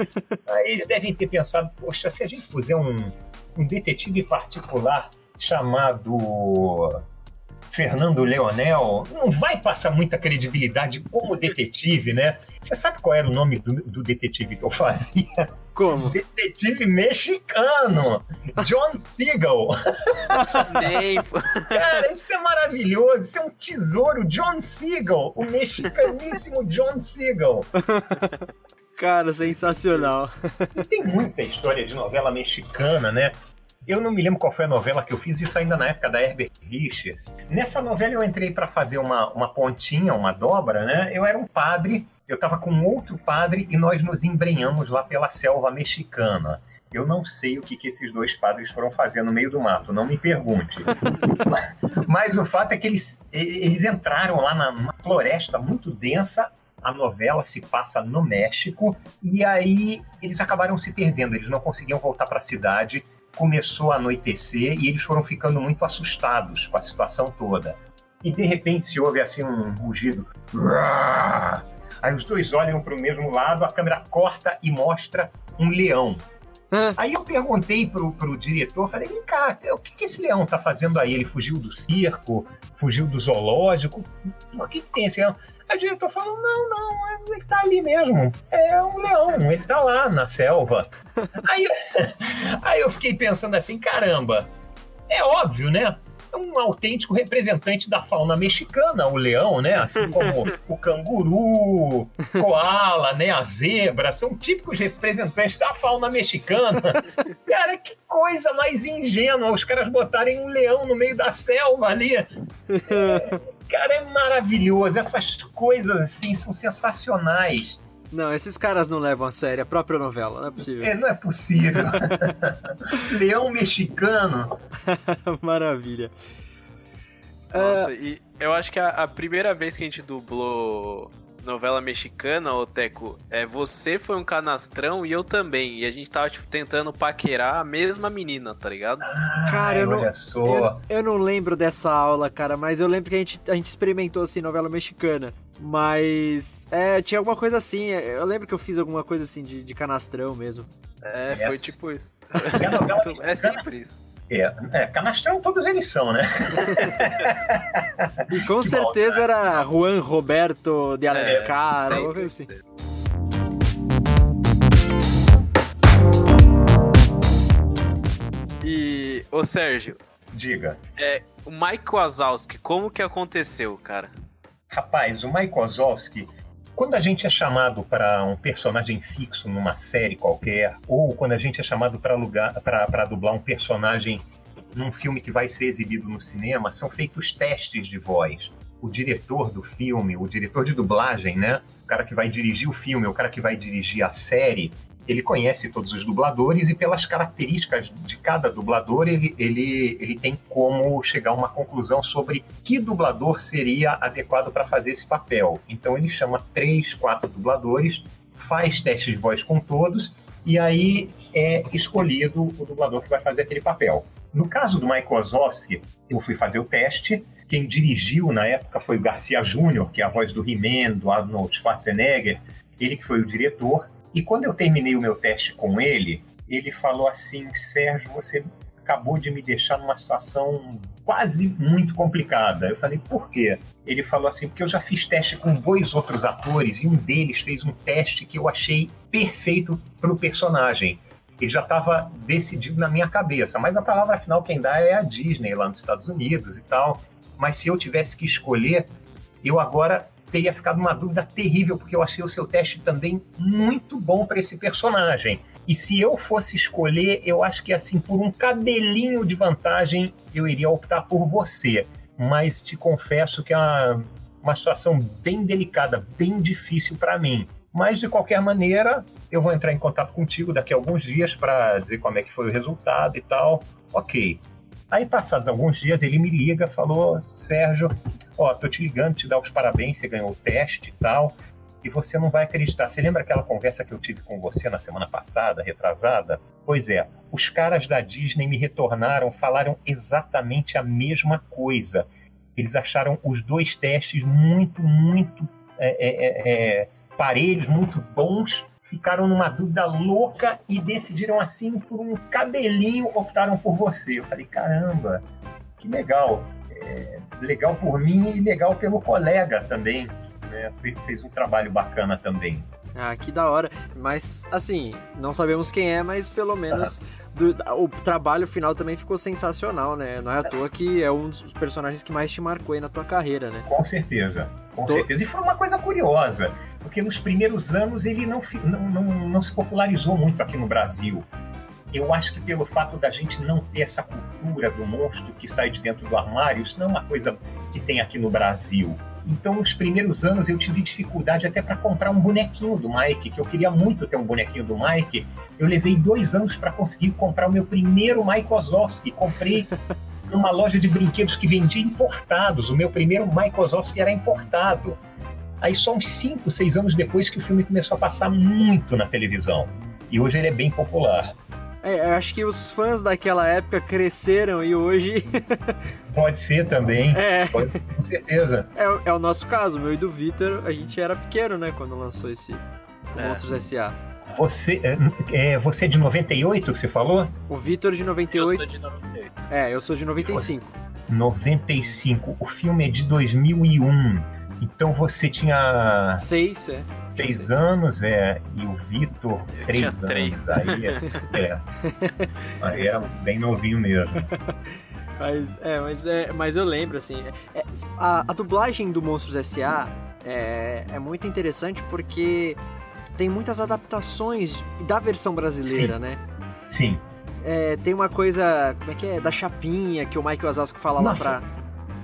Eles devem ter pensado, poxa, se a gente puser um, um detetive particular chamado Fernando Leonel não vai passar muita credibilidade como detetive, né? Você sabe qual era o nome do, do detetive que eu fazia? Como? Detetive mexicano. John. Nem. Cara, isso é maravilhoso. Isso é um tesouro. John Siegel. O mexicaníssimo John Siegel. Cara, sensacional. E tem muita história de novela mexicana, né? Eu não me lembro qual foi a novela que eu fiz, isso ainda na época da Herbert Richards. Nessa novela eu entrei para fazer uma, uma pontinha, uma dobra, né? Eu era um padre, eu estava com outro padre e nós nos embrenhamos lá pela selva mexicana. Eu não sei o que, que esses dois padres foram fazer no meio do mato, não me pergunte. Mas o fato é que eles, eles entraram lá na, numa floresta muito densa. A novela se passa no México e aí eles acabaram se perdendo. Eles não conseguiam voltar para a cidade começou a anoitecer e eles foram ficando muito assustados com a situação toda. E de repente se ouve assim um rugido. Aí os dois olham para o mesmo lado, a câmera corta e mostra um leão. Aí eu perguntei pro, pro diretor, falei, vem cá, o que, que esse leão tá fazendo aí? Ele fugiu do circo, fugiu do zoológico, o que, que tem esse leão? Aí o diretor falou: não, não, ele tá ali mesmo. É um leão, ele tá lá na selva. aí, aí eu fiquei pensando assim: caramba, é óbvio, né? É um autêntico representante da fauna mexicana, o leão, né? Assim como o canguru, koala, né? A zebra, são típicos representantes da fauna mexicana. Cara, que coisa mais ingênua os caras botarem um leão no meio da selva ali. É, cara, é maravilhoso. Essas coisas assim são sensacionais. Não, esses caras não levam a sério a própria novela, não é possível. É, não é possível. Leão mexicano. Maravilha. Nossa, uh... e eu acho que a, a, primeira vez que a gente dublou novela mexicana, ô Teco, é, você foi um canastrão e eu também. E a gente tava, tipo, tentando paquerar a mesma menina, tá ligado? Ah, cara, eu não, eu, eu, não lembro dessa aula, cara, mas eu lembro que a gente, a gente experimentou, assim, novela mexicana. Mas. É, tinha alguma coisa assim. É, eu lembro que eu fiz alguma coisa assim de, de canastrão mesmo. É, foi tipo isso. é sempre isso. É, é, canastrão todos eles são, né? e com que certeza bom, era Juan Roberto de Alencar, é, sempre, assim. E, ô Sérgio. Diga. É, o Mike Wazowski, como que aconteceu, cara? Rapaz, o Mike Wazowski, quando a gente é chamado para um personagem fixo numa série qualquer, ou quando a gente é chamado para dublar um personagem num filme que vai ser exibido no cinema, são feitos testes de voz. O diretor do filme, o diretor de dublagem, né? O cara que vai dirigir o filme, o cara que vai dirigir a série, ele conhece todos os dubladores e pelas características de cada dublador ele, ele, ele tem como chegar a uma conclusão sobre que dublador seria adequado para fazer esse papel. Então ele chama três, quatro dubladores, faz teste de voz com todos e aí é escolhido o dublador que vai fazer aquele papel. No caso do Michael Wazowski, eu fui fazer o teste. Quem dirigiu na época foi o Garcia Júnior, que é a voz do He-Man, do Arnold Schwarzenegger. Ele que foi o diretor. E quando eu terminei o meu teste com ele, ele falou assim: Sérgio, você acabou de me deixar numa situação quase muito complicada. Eu falei, por quê? Ele falou assim, porque eu já fiz teste com dois outros atores e um deles fez um teste que eu achei perfeito para o personagem. Ele já estava decidido na minha cabeça, mas a palavra final quem dá é a Disney lá nos Estados Unidos e tal. Mas se eu tivesse que escolher, eu agora teria ficado uma dúvida terrível, porque eu achei o seu teste também muito bom para esse personagem. E se eu fosse escolher, eu acho que assim, por um cabelinho de vantagem, eu iria optar por você. Mas te confesso que é uma, uma situação bem delicada, bem difícil para mim. Mas de qualquer maneira, eu vou entrar em contato contigo daqui a alguns dias para dizer como é que foi o resultado e tal. Ok. Aí, passados alguns dias, ele me liga, falou: Sérgio, ó, tô te ligando, te dar os parabéns, você ganhou o teste e tal, e você não vai acreditar. Você lembra aquela conversa que eu tive com você na semana passada, retrasada? Pois é, os caras da Disney me retornaram, falaram exatamente a mesma coisa. Eles acharam os dois testes muito, muito é, é, é, é parelhos, muito bons, ficaram numa dúvida louca e decidiram assim, por um cabelinho, optaram por você. Eu falei, caramba, que legal é, legal por mim e legal pelo colega também. Né? Fez um trabalho bacana também. Ah, que da hora. Mas, assim, não sabemos quem é, mas pelo menos do, o trabalho final também ficou sensacional, né? Não é à toa que é um dos personagens que mais te marcou aí na tua carreira, né? Com certeza, com Tô... certeza. E foi uma coisa curiosa, porque nos primeiros anos ele não, não, não, não se popularizou muito aqui no Brasil eu acho que pelo fato da gente não ter essa cultura do monstro que sai de dentro do armário, isso não é uma coisa que tem aqui no Brasil. Então, nos primeiros anos, eu tive dificuldade até para comprar um bonequinho do Mike, que eu queria muito ter um bonequinho do Mike. Eu levei dois anos para conseguir comprar o meu primeiro Mike Wazowski. Comprei numa loja de brinquedos que vendia importados. O meu primeiro Mike Wazowski era importado. Aí, só uns cinco, seis anos depois que o filme começou a passar muito na televisão. E hoje ele é bem popular. É, acho que os fãs daquela época cresceram e hoje. Pode ser também. É. Pode, com certeza. É, é o nosso caso, meu e do Vitor, a gente era pequeno, né, quando lançou esse é. Monstros S.A. Você é, é, você é de 98 que você falou? O Vitor de 98. Eu sou de 98. É, eu sou de 95. 95. O filme é de 2001. Então você tinha. Seis, é. Seis anos, é. E o Vitor, três tinha anos. Três. Aí, é, é. Aí era bem novinho mesmo. Mas, é, mas, é, mas eu lembro, assim. É, a, a, dublagem do Monstros S.A. É, é muito interessante porque tem muitas adaptações da versão brasileira, Sim. né? Sim. É, tem uma coisa, como é que é? Da chapinha que o Mike Wazowski fala Nossa, lá pra,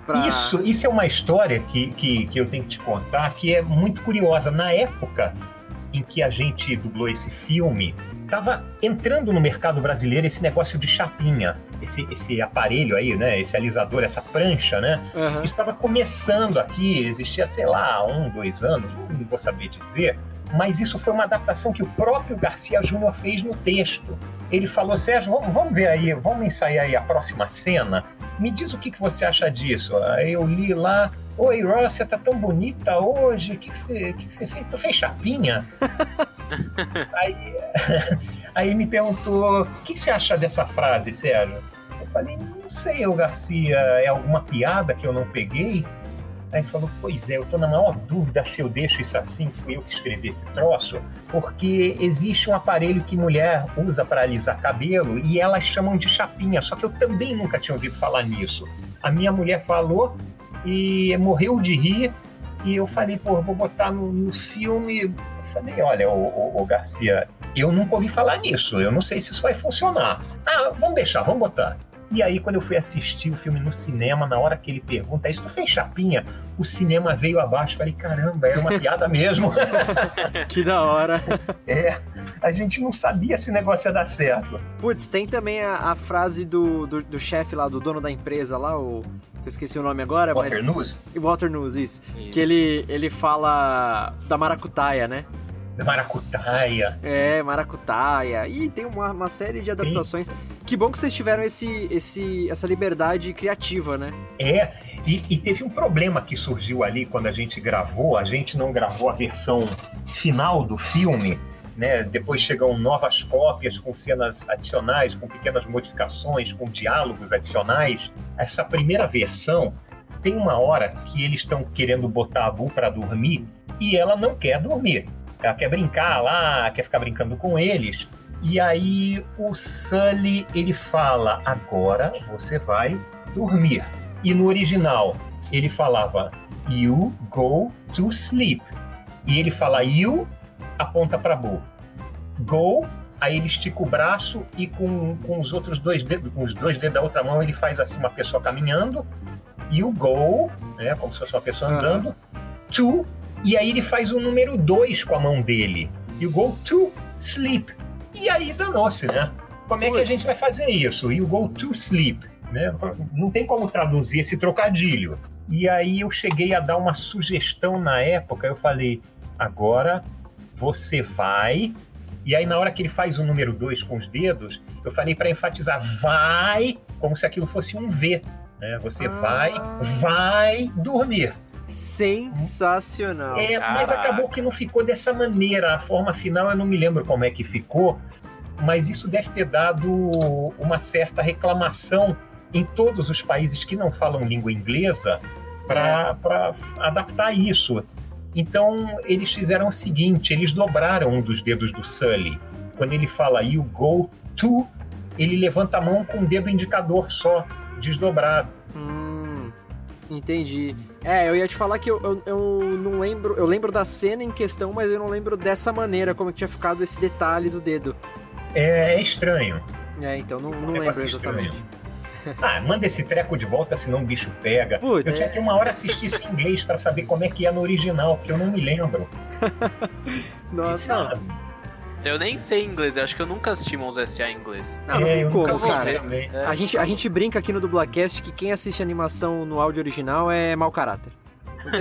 pra... Isso, isso é uma história que, que, que eu tenho que te contar que é muito curiosa. Na época em que a gente dublou esse filme, estava entrando no mercado brasileiro esse negócio de chapinha, esse, esse aparelho aí, né? Esse alisador, essa prancha, né? Uhum. Estava começando aqui, existia, sei lá, um, dois anos, não vou saber dizer, mas isso foi uma adaptação que o próprio Garcia Júnior fez no texto. Ele falou, Sérgio, vamos, vamos ver aí, vamos ensaiar aí a próxima cena. Me diz o que, que você acha disso. Aí eu li lá, Oi, Ross, você tá tão bonita hoje. O que, que, você, que, que você fez? Tu fez chapinha? aí, aí me perguntou: o que, que você acha dessa frase, Sérgio? Eu falei: não sei, eu, Garcia, é alguma piada que eu não peguei? Aí ele falou: Pois é, eu tô na maior dúvida se eu deixo isso assim, fui eu que escrevi esse troço, porque existe um aparelho que mulher usa para alisar cabelo e elas chamam de chapinha, só que eu também nunca tinha ouvido falar nisso. A minha mulher falou e morreu de rir, e eu falei: Pô, vou botar no, no filme. Eu falei: Olha, o, Garcia, eu nunca ouvi falar nisso, eu não sei se isso vai funcionar. Ah, vamos deixar, vamos botar. E aí, quando eu fui assistir o filme no cinema, na hora que ele pergunta, isso tu fez chapinha? O cinema veio abaixo. Falei, caramba, era uma piada mesmo. que da hora. É, a gente não sabia se o negócio ia dar certo. Putz, tem também a, a frase do, do, do chefe lá, do dono da empresa lá, o. Eu esqueci o nome agora, Water mas. News? Water News, isso. Isso. Que ele, ele fala da maracutaia, né? Maracutaia. É, maracutaia. E tem uma, uma série de adaptações. Que bom que vocês tiveram esse, esse, essa liberdade criativa, né? É, e, e, teve um problema que surgiu ali quando a gente gravou. A gente não gravou a versão final do filme. Né? Depois chegam novas cópias com cenas adicionais, com pequenas modificações, com diálogos adicionais. Essa primeira versão tem uma hora que eles estão querendo botar a Bu para dormir e ela não quer dormir. Ela quer brincar lá, quer ficar brincando com eles. E aí o Sully ele fala: agora você vai dormir. E no original ele falava: you go to sleep. E ele fala: you aponta para Bo. Go, aí ele estica o braço e com, com os outros dois dedos, com os dois dedos da outra mão ele faz assim uma pessoa caminhando. You go, né, como se fosse uma pessoa Uhum. andando. To e aí ele faz o número 2 com a mão dele. You go to sleep. E aí danou-se, né? Como é que a gente vai fazer isso? You go to sleep. Né? Não tem como traduzir esse trocadilho. E aí eu cheguei a dar uma sugestão na época. Eu falei, agora você vai. E aí na hora que ele faz o número 2 com os dedos, eu falei para enfatizar vai, como se aquilo fosse um V. Né? Você Ah. vai, vai dormir. Sensacional. É, mas acabou que não ficou dessa maneira. A forma final eu não me lembro como é que ficou, mas isso deve ter dado uma certa reclamação em todos os países que não falam língua inglesa para adaptar isso. Então eles fizeram o seguinte: eles dobraram um dos dedos do Sully. Quando ele fala you go to, ele levanta a mão com o dedo indicador só, desdobrado. Hum, entendi. É, eu ia te falar que eu, eu, eu não lembro. Eu lembro da cena em questão, mas eu não lembro dessa maneira, como que tinha ficado esse detalhe do dedo. É, é estranho. É, então não, não negócio lembro exatamente. Ah, manda esse treco de volta, senão o bicho pega. Putz. Eu tinha que uma hora assistir isso em inglês pra saber como é que é no original, porque eu não me lembro. Nossa. Eu nem sei inglês, eu acho que eu nunca assisti Mons S.A. em inglês. Não, não É, tem como, cara. É. A gente, a gente brinca aqui no Dublacast que quem assiste animação no áudio original é mau caráter.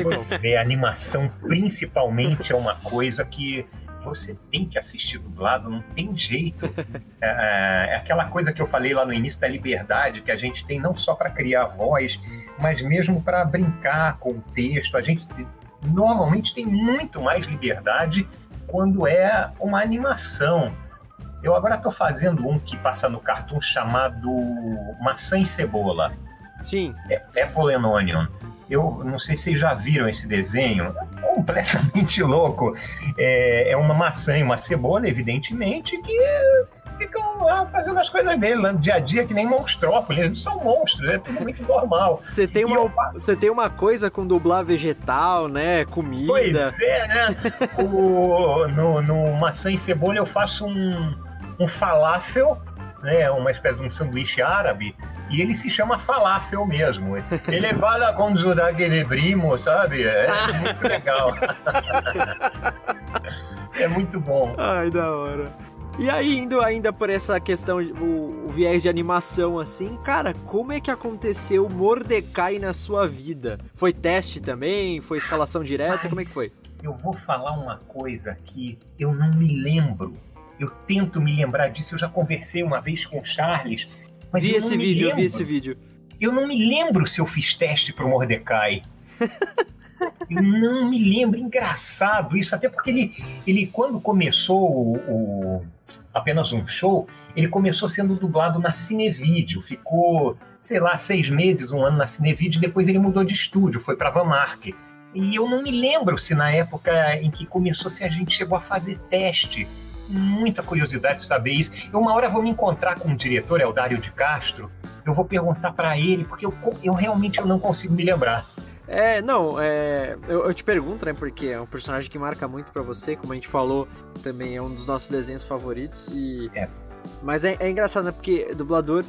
Pois é, a animação principalmente é uma coisa que você tem que assistir dublado, não tem jeito. É, é aquela coisa que eu falei lá no início da liberdade que a gente tem não só para criar voz, mas mesmo para brincar com o texto. A gente normalmente tem muito mais liberdade quando é uma animação. Eu agora estou fazendo um que passa no cartoon chamado Maçã e Cebola. Sim. Apple and Onion. Eu não sei se vocês já viram esse desenho, é completamente louco. É, é uma maçã e uma cebola, evidentemente, que ficam lá fazendo as coisas dele, no dia a dia, que nem monstrópolis. Eles são monstros, é tudo muito normal. Você tem, uma, você tem uma coisa com dublar vegetal, né? Comida. Pois é, né? o, no, no Maçã e Cebola eu faço um, um falafel, né? Uma espécie de um sanduíche árabe. E ele se chama falafel mesmo. Ele fala com aquele primo, sabe? É muito legal. é muito bom. Ai, da hora. E aí, indo ainda por essa questão, o, o, viés de animação, assim, cara, como é que aconteceu Mordecai na sua vida? Foi teste também? Foi escalação direta? Mas como é que foi? Eu vou falar uma coisa que eu não me lembro. Eu tento me lembrar disso, eu já conversei uma vez com o Charles. Mas vi esse vídeo, lembro. eu vi esse vídeo. Eu não me lembro se eu fiz teste pro Mordecai. Não me lembro, engraçado isso, até porque ele, ele quando começou o, o, apenas um show, ele começou sendo dublado na Cinevídeo, ficou, sei lá, seis meses, um ano na Cinevídeo, depois ele mudou de estúdio, foi para Van Mark. E eu não me lembro se na época em que começou, se a gente chegou a fazer teste. Muita curiosidade de saber isso. Eu, uma hora vou me encontrar com o diretor, é o Dário de Castro, eu vou perguntar para ele, porque eu, eu realmente eu não consigo me lembrar. É, não, é, eu, eu, te pergunto, né, porque é um personagem que marca muito para você, como a gente falou, também é um dos nossos desenhos favoritos e... É. Mas é, é engraçado, né, porque dublador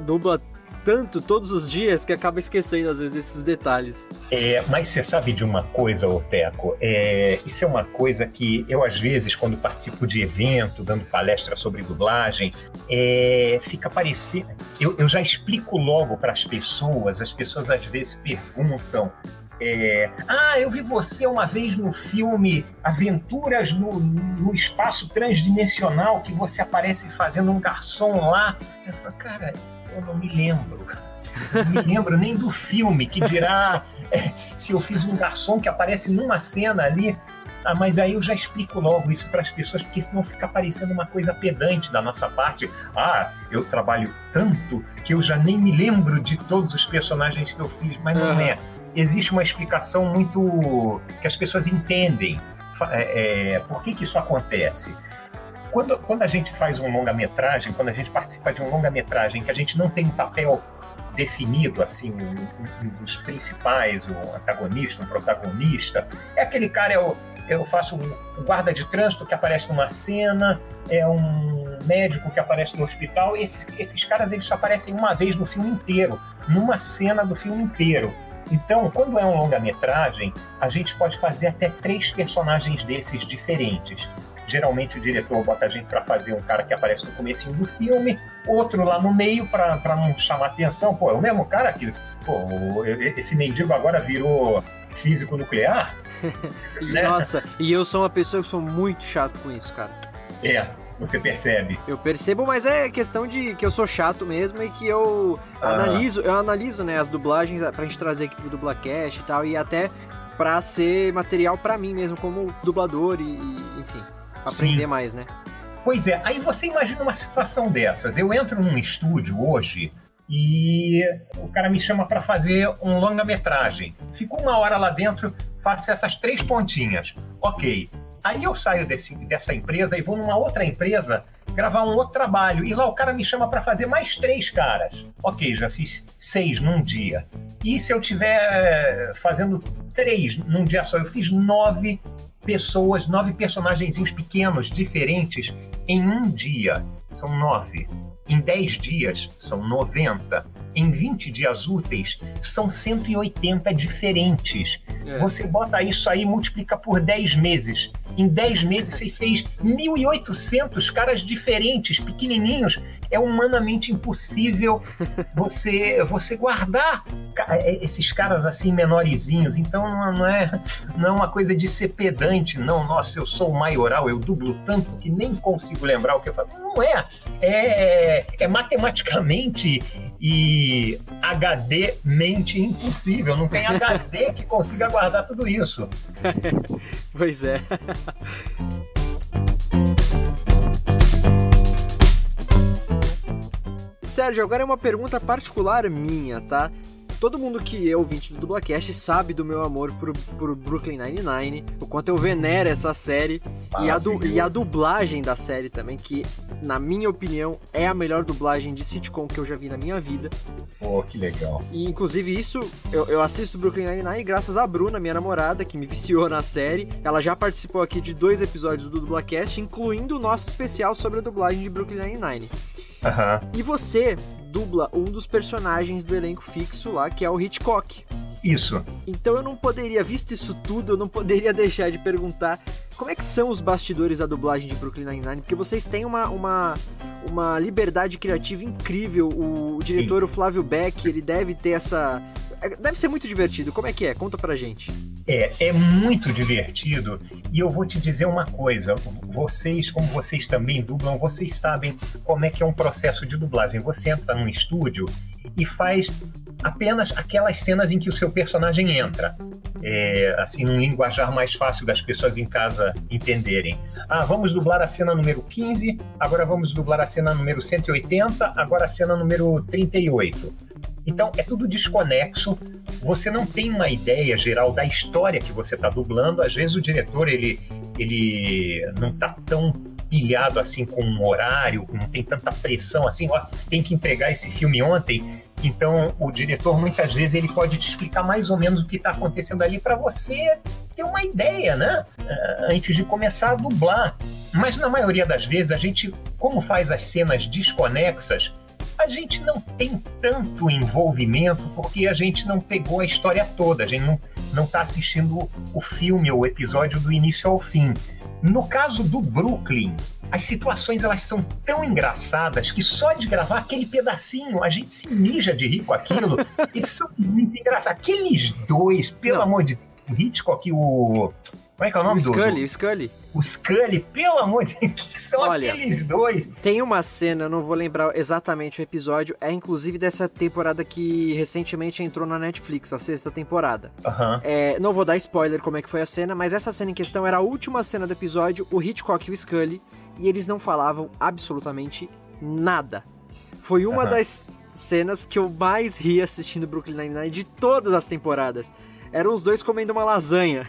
dubla tanto todos os dias que acaba esquecendo às vezes desses detalhes. É, mas você sabe de uma coisa, Oteco? É, isso é uma coisa que eu às vezes, quando participo de evento, dando palestra sobre dublagem, é, fica parecendo. Eu, eu já explico logo para as pessoas, as pessoas às vezes perguntam. É, ah, eu vi você uma vez no filme Aventuras no, no Espaço Transdimensional, que você aparece fazendo um garçom lá. Eu falo, cara, eu não me lembro. Não me lembro nem do filme, que dirá é, se eu fiz um garçom que aparece numa cena ali. Ah, mas aí eu já explico logo isso para as pessoas, porque senão fica parecendo uma coisa pedante da nossa parte. Ah, eu trabalho tanto que eu já nem me lembro de todos os personagens que eu fiz, mas não é. Existe uma explicação muito. que as pessoas entendem. É, é, por que, que isso acontece? Quando, quando a gente faz um longa-metragem, quando a gente participa de um longa-metragem que a gente não tem um papel definido, assim, um, um, dos principais, um antagonista, um protagonista, é aquele cara, eu, eu faço um guarda de trânsito que aparece numa cena, é um médico que aparece no hospital, esses, esses caras eles só aparecem uma vez no filme inteiro, numa cena do filme inteiro. Então, quando é um longa-metragem, a gente pode fazer até três personagens desses diferentes. Geralmente o diretor bota a gente para fazer um cara que aparece no começo do filme, outro lá no meio para não chamar atenção. Pô, é o mesmo cara que, pô, esse mendigo agora virou físico nuclear. né? Nossa, e eu sou uma pessoa que sou muito chato com isso, cara. É, você percebe. Eu percebo, mas é questão de que eu sou chato mesmo e que eu ah. analiso, eu analiso, né, as dublagens pra gente trazer aqui pro Dublacast e tal, e até pra ser material para mim mesmo, como dublador e, e enfim aprender Sim. mais, né? Pois é, aí você imagina uma situação dessas. Eu entro num estúdio hoje e o cara me chama para fazer um longa-metragem. Fico uma hora lá dentro, faço essas três pontinhas. Ok. Aí eu saio desse, dessa empresa e vou numa outra empresa gravar um outro trabalho. E lá o cara me chama para fazer mais três caras. Ok, já fiz seis num dia. E se eu tiver fazendo três num dia só? Eu fiz nove pessoas, nove personagens pequenos, diferentes, em um dia. São nove. Em dez dias, são noventa. Em 20 dias úteis, são 180 diferentes. É. Você bota isso aí e multiplica por 10 meses. Em 10 meses você fez 1.800 caras diferentes, pequenininhos. É humanamente impossível você você guardar é, esses caras assim menorzinhos. Então não é, não é uma coisa de ser pedante, não. Nossa, eu sou maioral, eu dublo tanto que nem consigo lembrar o que eu faço. Não é. É, é matematicamente e HD mente impossível. Não tem HD que consiga guardar tudo isso. pois é. Sérgio, agora é uma pergunta particular minha, tá? Todo mundo que é ouvinte do Dublacast sabe do meu amor por, por Brooklyn Nine-Nine, o quanto eu venero essa série e a, du, e a dublagem da série também, que na minha opinião é a melhor dublagem de sitcom que eu já vi na minha vida. Pô, que legal. E inclusive isso, eu, eu assisto Brooklyn Nine-Nine graças a Bruna, minha namorada, que me viciou na série. Ela já participou aqui de dois episódios do Dublacast, incluindo o nosso especial sobre a dublagem de Brooklyn Nine-Nine. Uhum. E você dubla um dos personagens do elenco fixo lá, que é o Hitchcock. Isso. Então eu não poderia, visto isso tudo, eu não poderia deixar de perguntar como é que são os bastidores da dublagem de Brooklyn Nine-Nine, porque vocês têm uma, uma, uma liberdade criativa incrível. O, o diretor, Sim. o Flávio Beck, ele deve ter essa... Deve ser muito divertido. Como é que é? Conta pra gente. É, é muito divertido. E eu vou te dizer uma coisa. Vocês, como vocês também dublam, vocês sabem como é que é um processo de dublagem. Você entra num estúdio e faz apenas aquelas cenas em que o seu personagem entra. É, assim, num linguajar mais fácil das pessoas em casa entenderem. Ah, vamos dublar a cena número 15, agora vamos dublar a cena número 180, agora a cena número 38. Então é tudo desconexo. Você não tem uma ideia geral da história que você está dublando. Às vezes o diretor ele, ele não está tão pilhado assim com um horário, não tem tanta pressão assim, ó, tem que entregar esse filme ontem. Então, o diretor muitas vezes ele pode te explicar mais ou menos o que está acontecendo ali para você ter uma ideia, né? Ah, antes de começar a dublar. Mas na maioria das vezes a gente, como faz as cenas desconexas, a gente não tem tanto envolvimento porque a gente não pegou a história toda, a gente não, não tá assistindo o filme ou o episódio do início ao fim. No caso do Brooklyn, as situações elas são tão engraçadas que só de gravar aquele pedacinho a gente se mija de rir com aquilo. e são muito engraçados. Aqueles dois, pelo não. amor de Deus, o Hitchcock e o. Como é que é o nome o do, Scully, do... o Scully. O Scully, pelo amor de Deus, que são Olha, aqueles dois. Tem uma cena, não vou lembrar exatamente o episódio, é inclusive dessa temporada que recentemente entrou na Netflix, a sexta temporada. Uhum. É, não vou dar spoiler como é que foi a cena, mas essa cena em questão era a última cena do episódio, o Hitchcock e o Scully, e eles não falavam absolutamente nada. Foi uma uhum. das cenas que eu mais ri assistindo Brooklyn Nine-Nine de todas as temporadas eram os dois comendo uma lasanha.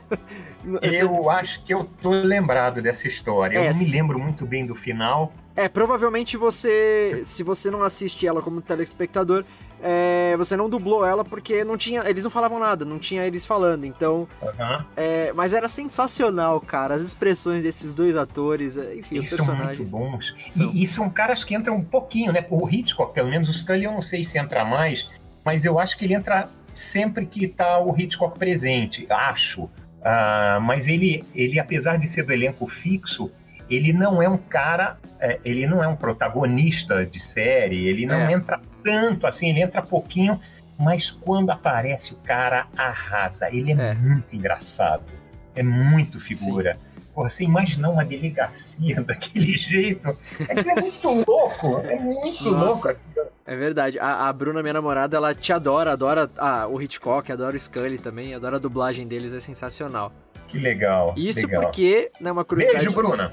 eu acho que eu tô lembrado dessa história. É, eu não me lembro muito bem do final. É, provavelmente você, se você não assiste ela como telespectador, é, você não dublou ela porque não tinha, eles não falavam nada, não tinha eles falando. Então, uhum. é, mas era sensacional, cara, as expressões desses dois atores, é, enfim, os personagens. São muito bons. São. E, e, são caras que entram um pouquinho, né? O Hitchcock, pelo menos o Scully, eu não sei se entra mais, mas eu acho que ele entra sempre que está o Hitchcock presente, acho. Uh, mas ele, ele, apesar de ser do elenco fixo, ele não é um cara, é, ele não é um protagonista de série, ele não é. entra tanto assim, ele entra pouquinho, mas quando aparece o cara arrasa. Ele é, é. muito engraçado, é muito figura. Sim. Porra, você imaginar uma delegacia daquele jeito? É que é muito louco, é muito Nossa. louco. É verdade. A, a, Bruna, minha namorada, ela te adora, adora ah, o Hitchcock, adora o Scully também, adora a dublagem deles, é sensacional. Que legal. Isso legal. porque, né, uma curiosidade. Beijo, Bruna!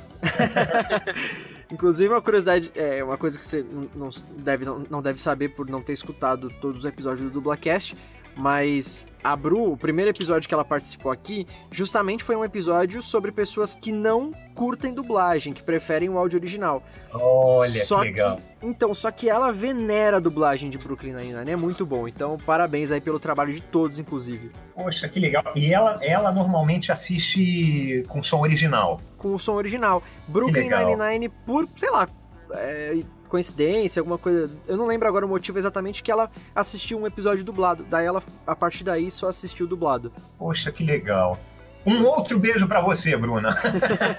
Inclusive, uma curiosidade, é uma coisa que você não deve, não, não deve saber por não ter escutado todos os episódios do Dublacast, mas a Bru, o primeiro episódio que ela participou aqui, justamente foi um episódio sobre pessoas que não curtem dublagem, que preferem o áudio original. Olha, só que legal. Que, então, só que ela venera a dublagem de Brooklyn Nine-Nine, é muito bom. Então, parabéns aí pelo trabalho de todos, inclusive. Poxa, que legal. E ela, ela normalmente assiste com som original. Com o som original. Brooklyn Nine-Nine, por, sei lá, é, coincidência, alguma coisa. Eu não lembro agora o motivo exatamente que ela assistiu um episódio dublado. Daí ela, a partir daí, só assistiu dublado. Poxa, que legal. Um outro beijo para você, Bruna.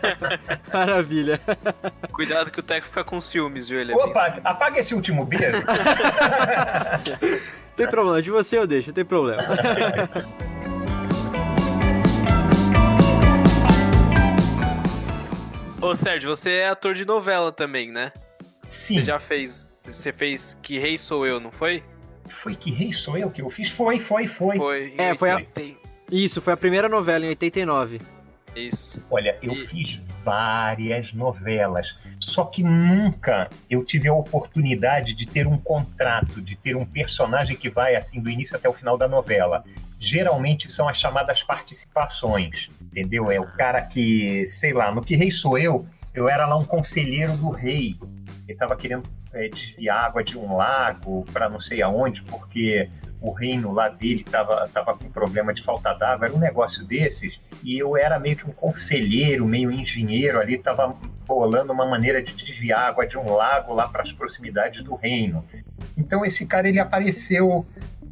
Maravilha. Cuidado que o Teco fica com ciúmes, viu? Ele é Opa, apaga esse último beijo. tem problema, de você eu deixo, não tem problema. Ô Sérgio, você é ator de novela também, né? Sim. Você já fez. Você fez Que Rei Sou Eu, não foi? Foi Que Rei Sou Eu que eu fiz? Foi, foi, foi. Foi. É, foi a... Isso, foi a primeira novela em 89. Isso. Olha, eu E- fiz várias novelas, só que nunca eu tive a oportunidade de ter um contrato, de ter um personagem que vai assim do início até o final da novela. Geralmente são as chamadas participações, entendeu? É o cara que, sei lá, no Que Rei Sou Eu, eu era lá um conselheiro do rei. Ele estava querendo é, desviar água de um lago para não sei aonde, porque o reino lá dele estava tava com problema de falta d'água, era um negócio desses, e eu era meio que um conselheiro, meio engenheiro ali, estava bolando uma maneira de desviar água de um lago lá para as proximidades do reino. Então esse cara ele apareceu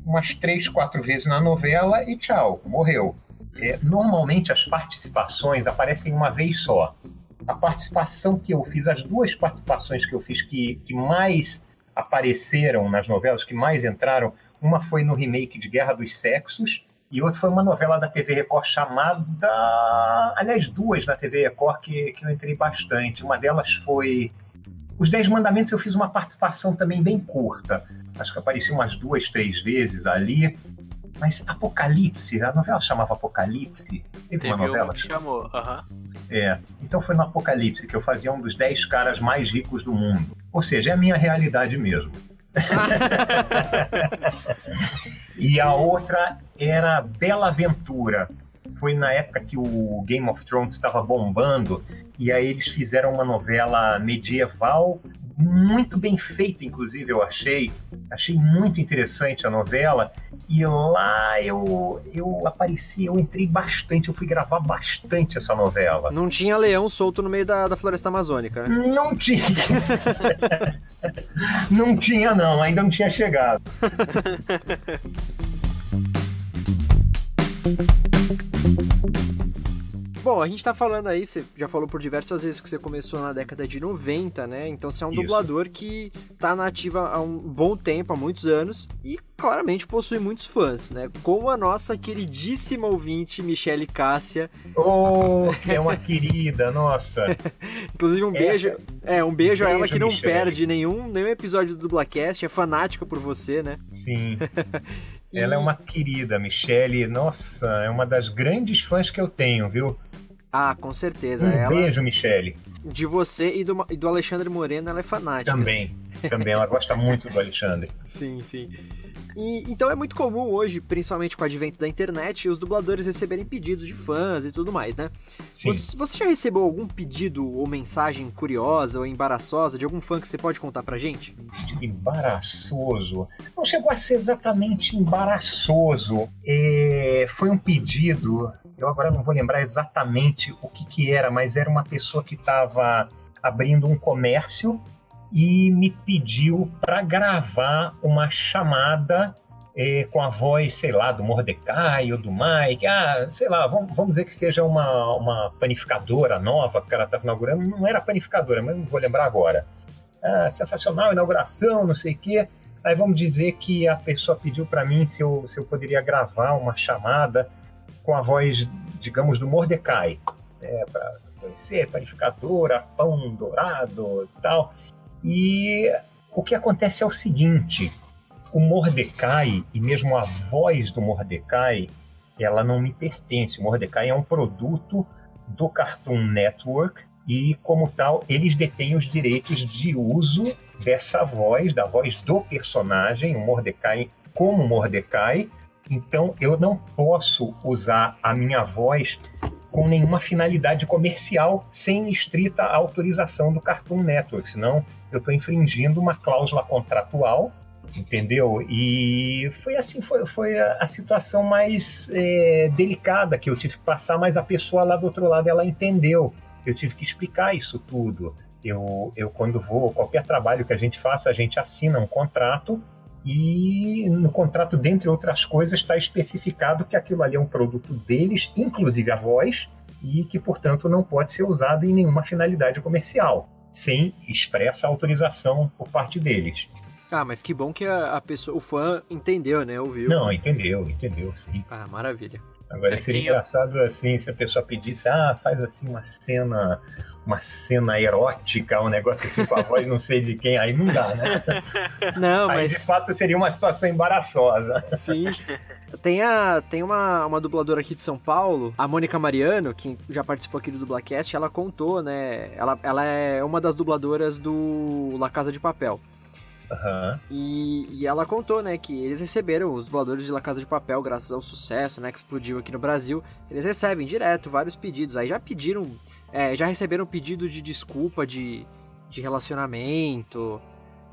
umas três, quatro vezes na novela e tchau, morreu. É, normalmente as participações aparecem uma vez só. A participação que eu fiz, as duas participações que eu fiz que, que mais apareceram nas novelas, que mais entraram, uma foi no remake de Guerra dos Sexos e outra foi uma novela da TV Record chamada. Aliás, duas na TV Record que, que eu entrei bastante. Uma delas foi. Os Dez Mandamentos eu fiz uma participação também bem curta. Acho que apareci umas duas, três vezes ali. Mas Apocalipse, a novela chamava Apocalipse. Teve, Teve uma novela uma que chamou. Aham. é, então foi no Apocalipse que eu fazia um dos 10 caras mais ricos do mundo. Ou seja, é a minha realidade mesmo. e a outra era Bela Aventura. Foi na época que o Game of Thrones estava bombando e aí eles fizeram uma novela medieval muito bem feita, inclusive eu achei. Achei muito interessante a novela e lá eu eu apareci, eu entrei bastante, eu fui gravar bastante essa novela. Não tinha leão solto no meio da, da floresta amazônica, né? Não tinha. não tinha, não, ainda não tinha chegado. Bom, a gente tá falando aí, você já falou por diversas vezes que você começou na década de 90, né? Então você é um Isso. dublador que tá na ativa há um bom tempo, há muitos anos, e claramente possui muitos fãs, né? Como a nossa queridíssima ouvinte, Michele Cássia. Oh, é uma querida, nossa. Inclusive, um beijo. É, um beijo, a ela Beijo, que não Michele. perde nenhum, nenhum episódio do Dublacast, é fanática por você, né? Sim. Ela é uma querida, Michele. Nossa, é uma das grandes fãs que eu tenho, viu? Ah, com certeza. Um ela, beijo, Michele. de você e do, e do Alexandre Moreno, ela é fanática. Também. Também, ela gosta muito do Alexandre. Sim, sim. E, então é muito comum hoje, principalmente com o advento da internet, os dubladores receberem pedidos de fãs e tudo mais, né? Sim. Você, você já recebeu algum pedido ou mensagem curiosa ou embaraçosa de algum fã que você pode contar pra gente? embaraçoso. Não chegou a ser exatamente embaraçoso. É, foi um pedido, eu agora não vou lembrar exatamente o que, que era, mas era uma pessoa que estava abrindo um comércio e me pediu para gravar uma chamada é, com a voz, sei lá, do Mordecai ou do Mike. Ah, sei lá, vamos, vamos dizer que seja uma, uma panificadora nova que cara estava inaugurando. Não era panificadora, mas não vou lembrar agora ah, sensacional, inauguração, não sei o quê. Aí vamos dizer que a pessoa pediu para mim se eu, se eu poderia gravar uma chamada com a voz, digamos, do Mordecai, né, para conhecer panificadora, pão dourado e tal. E o que acontece é o seguinte: o Mordecai e mesmo a voz do Mordecai, ela não me pertence. O Mordecai é um produto do Cartoon Network e, como tal, eles detêm os direitos de uso dessa voz, da voz do personagem, o Mordecai, como Mordecai. Então, eu não posso usar a minha voz com nenhuma finalidade comercial sem estrita autorização do Cartoon Network, senão eu estou infringindo uma cláusula contratual, entendeu? E foi assim, foi, foi a, a situação mais é, delicada que eu tive que passar, mas a pessoa lá do outro lado ela entendeu. Eu tive que explicar isso tudo. Eu, eu quando vou, qualquer trabalho que a gente faça, a gente assina um contrato e no contrato, dentre outras coisas, está especificado que aquilo ali é um produto deles, inclusive a voz, e que, portanto, não pode ser usado em nenhuma finalidade comercial, sem expressa autorização por parte deles. Ah, mas que bom que a, a pessoa, o fã entendeu, né? Ouviu. Não, entendeu, entendeu, sim. Ah, maravilha. Agora seria engraçado assim, se a pessoa pedisse, ah, faz assim uma cena, uma cena erótica, um negócio assim com a voz não sei de quem, aí não dá, né? Não, Aí de mas fato seria uma situação embaraçosa. sim. Tem, a, tem uma, uma dubladora aqui de São Paulo, a Mônica Mariano, que já participou aqui do Dublacast, ela contou, né? Ela, ela é uma das dubladoras do La Casa de Papel. Uhum. E, e, ela contou, né, que eles receberam, os dubladores de La Casa de Papel, graças ao sucesso, né, que explodiu aqui no Brasil, eles recebem direto vários pedidos. Aí já pediram, é, já receberam pedido de desculpa de, de relacionamento,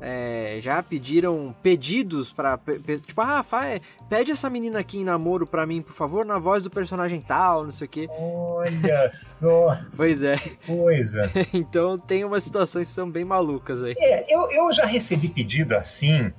é, já pediram pedidos para tipo, ah, Fá, pede essa menina aqui em namoro pra mim, por favor, na voz do personagem tal, não sei o quê. Olha só! pois é. Coisa. então tem umas situações que são bem malucas aí. É, eu, eu já recebi pedido assim,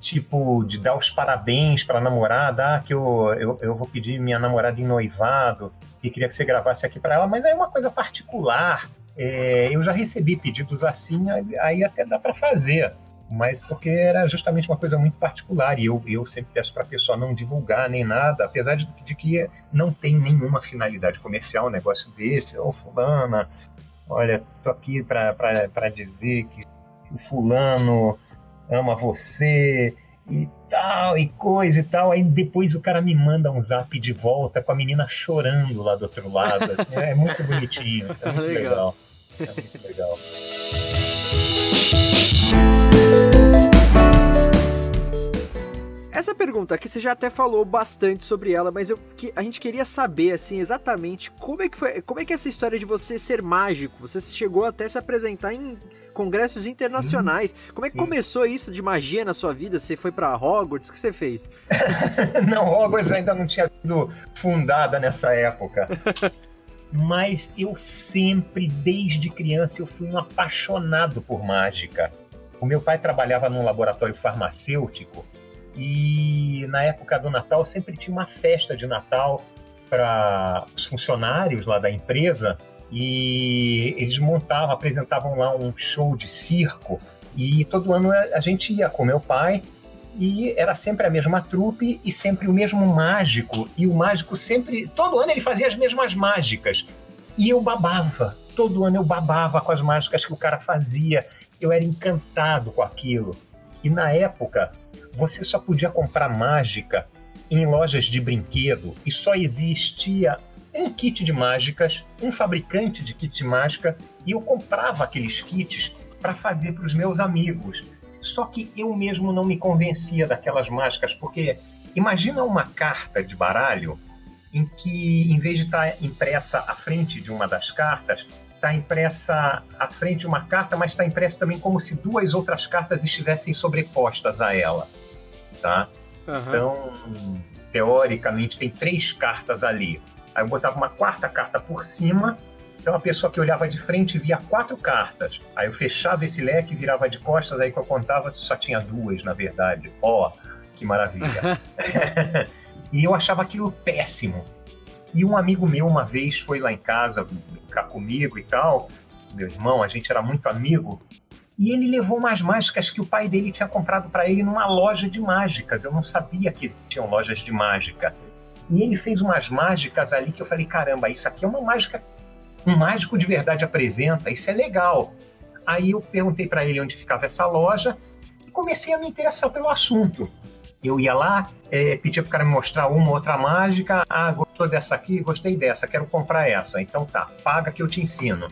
tipo, de dar os parabéns pra namorada, ah, que eu, eu, eu vou pedir minha namorada em noivado, e queria que você gravasse aqui para ela, mas é uma coisa particular. É, eu já recebi pedidos assim, aí até dá para fazer, mas porque era justamente uma coisa muito particular e eu, eu sempre peço para a pessoa não divulgar nem nada, apesar de, de, que não tem nenhuma finalidade comercial um negócio desse, ô oh, fulana, olha, tô aqui para dizer que o fulano ama você e tal, e coisa e tal. Aí depois o cara me manda um zap de volta com a menina chorando lá do outro lado. Assim, é muito bonitinho, é muito legal. legal. É muito legal. Essa pergunta aqui você já até falou bastante sobre ela, mas eu, que, a gente queria saber assim exatamente como é que foi, como é que é essa história de você ser mágico? Você chegou até se apresentar em congressos internacionais. Sim, como é que sim. começou isso de magia na sua vida? Você foi para Hogwarts? O que você fez? não, Hogwarts ainda não tinha sido fundada nessa época. mas eu sempre, desde criança, eu fui um apaixonado por mágica. O meu pai trabalhava num laboratório farmacêutico e na época do Natal sempre tinha uma festa de Natal para os funcionários lá da empresa e eles montavam, apresentavam lá um show de circo e todo ano a gente ia com meu pai e era sempre a mesma trupe e sempre o mesmo mágico. E o mágico sempre, todo ano ele fazia as mesmas mágicas. E eu babava, todo ano eu babava com as mágicas que o cara fazia. Eu era encantado com aquilo. E na época, você só podia comprar mágica em lojas de brinquedo e só existia um kit de mágicas, um fabricante de kit de mágica, e eu comprava aqueles kits para fazer para os meus amigos. Só que eu mesmo não me convencia daquelas mágicas, porque imagina uma carta de baralho em que, em vez de estar tá impressa à frente de uma das cartas, está impressa à frente de uma carta, mas está impressa também como se duas outras cartas estivessem sobrepostas a ela. Tá? Uhum. Então, teoricamente, tem três cartas ali. Aí eu botava uma quarta carta por cima então a pessoa que olhava de frente via quatro cartas. Aí eu fechava esse leque, virava de costas, aí que eu contava só tinha duas, na verdade. Ó, oh, que maravilha. e eu achava aquilo péssimo. E um amigo meu uma vez foi lá em casa brincar comigo e tal. Meu irmão, a gente era muito amigo. E ele levou umas mágicas que o pai dele tinha comprado para ele numa loja de mágicas. Eu não sabia que existiam lojas de mágica. E ele fez umas mágicas ali que eu falei: caramba, isso aqui é uma mágica um mágico de verdade apresenta, isso é legal. Aí eu perguntei para ele onde ficava essa loja e comecei a me interessar pelo assunto. Eu ia lá, é, pedia para o cara me mostrar uma outra mágica. Ah, gostou dessa aqui? Gostei dessa, quero comprar essa. Então tá, paga que eu te ensino.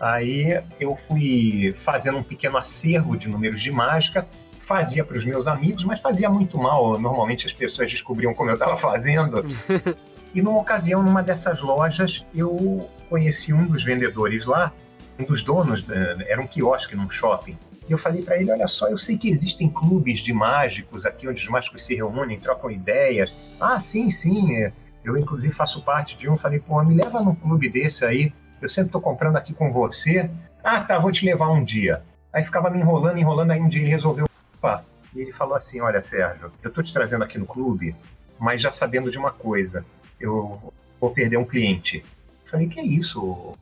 Aí eu fui fazendo um pequeno acervo de números de mágica, fazia para os meus amigos, mas fazia muito mal. Normalmente as pessoas descobriam como eu estava fazendo. e numa ocasião, numa dessas lojas, eu conheci um dos vendedores lá, um dos donos, era um quiosque num shopping. E eu falei para ele: Olha só, eu sei que existem clubes de mágicos aqui onde os mágicos se reúnem, trocam ideias. Ah, sim, sim. É, eu, inclusive, faço parte de um. Falei: Pô, me leva num clube desse aí. Eu sempre estou comprando aqui com você. Ah, tá, vou te levar um dia. Aí ficava me enrolando, enrolando. Aí um dia ele resolveu. Opa. E ele falou assim: Olha, Sérgio, eu estou te trazendo aqui no clube, mas já sabendo de uma coisa. Eu vou perder um cliente. Falei, que é isso,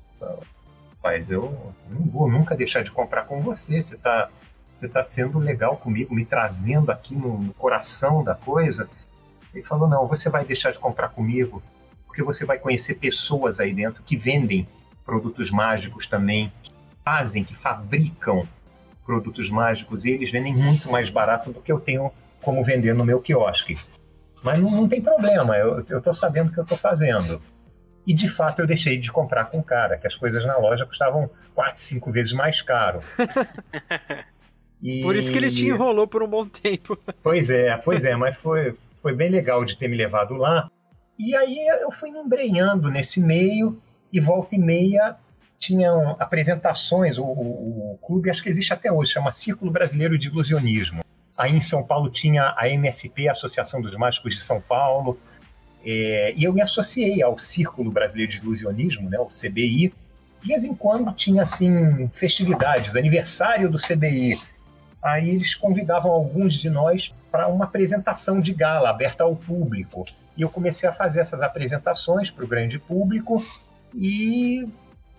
rapaz? Eu não vou nunca deixar de comprar com você. Você está você tá sendo legal comigo, me trazendo aqui no, no coração da coisa. Ele falou, não, você vai deixar de comprar comigo, porque você vai conhecer pessoas aí dentro que vendem produtos mágicos também, que fazem, que fabricam produtos mágicos e eles vendem muito mais barato do que eu tenho como vender no meu quiosque. Mas não, não tem problema, eu, tô sabendo o que eu tô fazendo. E de fato eu deixei de comprar com cara, que as coisas na loja custavam 4, 5 vezes mais caro. E... Por isso que ele te enrolou por um bom tempo. Pois é, pois é, mas foi, foi bem legal de ter me levado lá. E aí eu fui me embrenhando nesse meio e volta e meia tinham apresentações, o, o, o, clube acho que existe até hoje, chama Círculo Brasileiro de Ilusionismo. Aí em São Paulo tinha a MSP, a Associação dos Mágicos de São Paulo, é, e eu me associei ao Círculo Brasileiro de Ilusionismo, né, o CBI. De vez em quando tinha assim festividades, aniversário do CBI. Aí eles convidavam alguns de nós para uma apresentação de gala aberta ao público. E eu comecei a fazer essas apresentações para o grande público e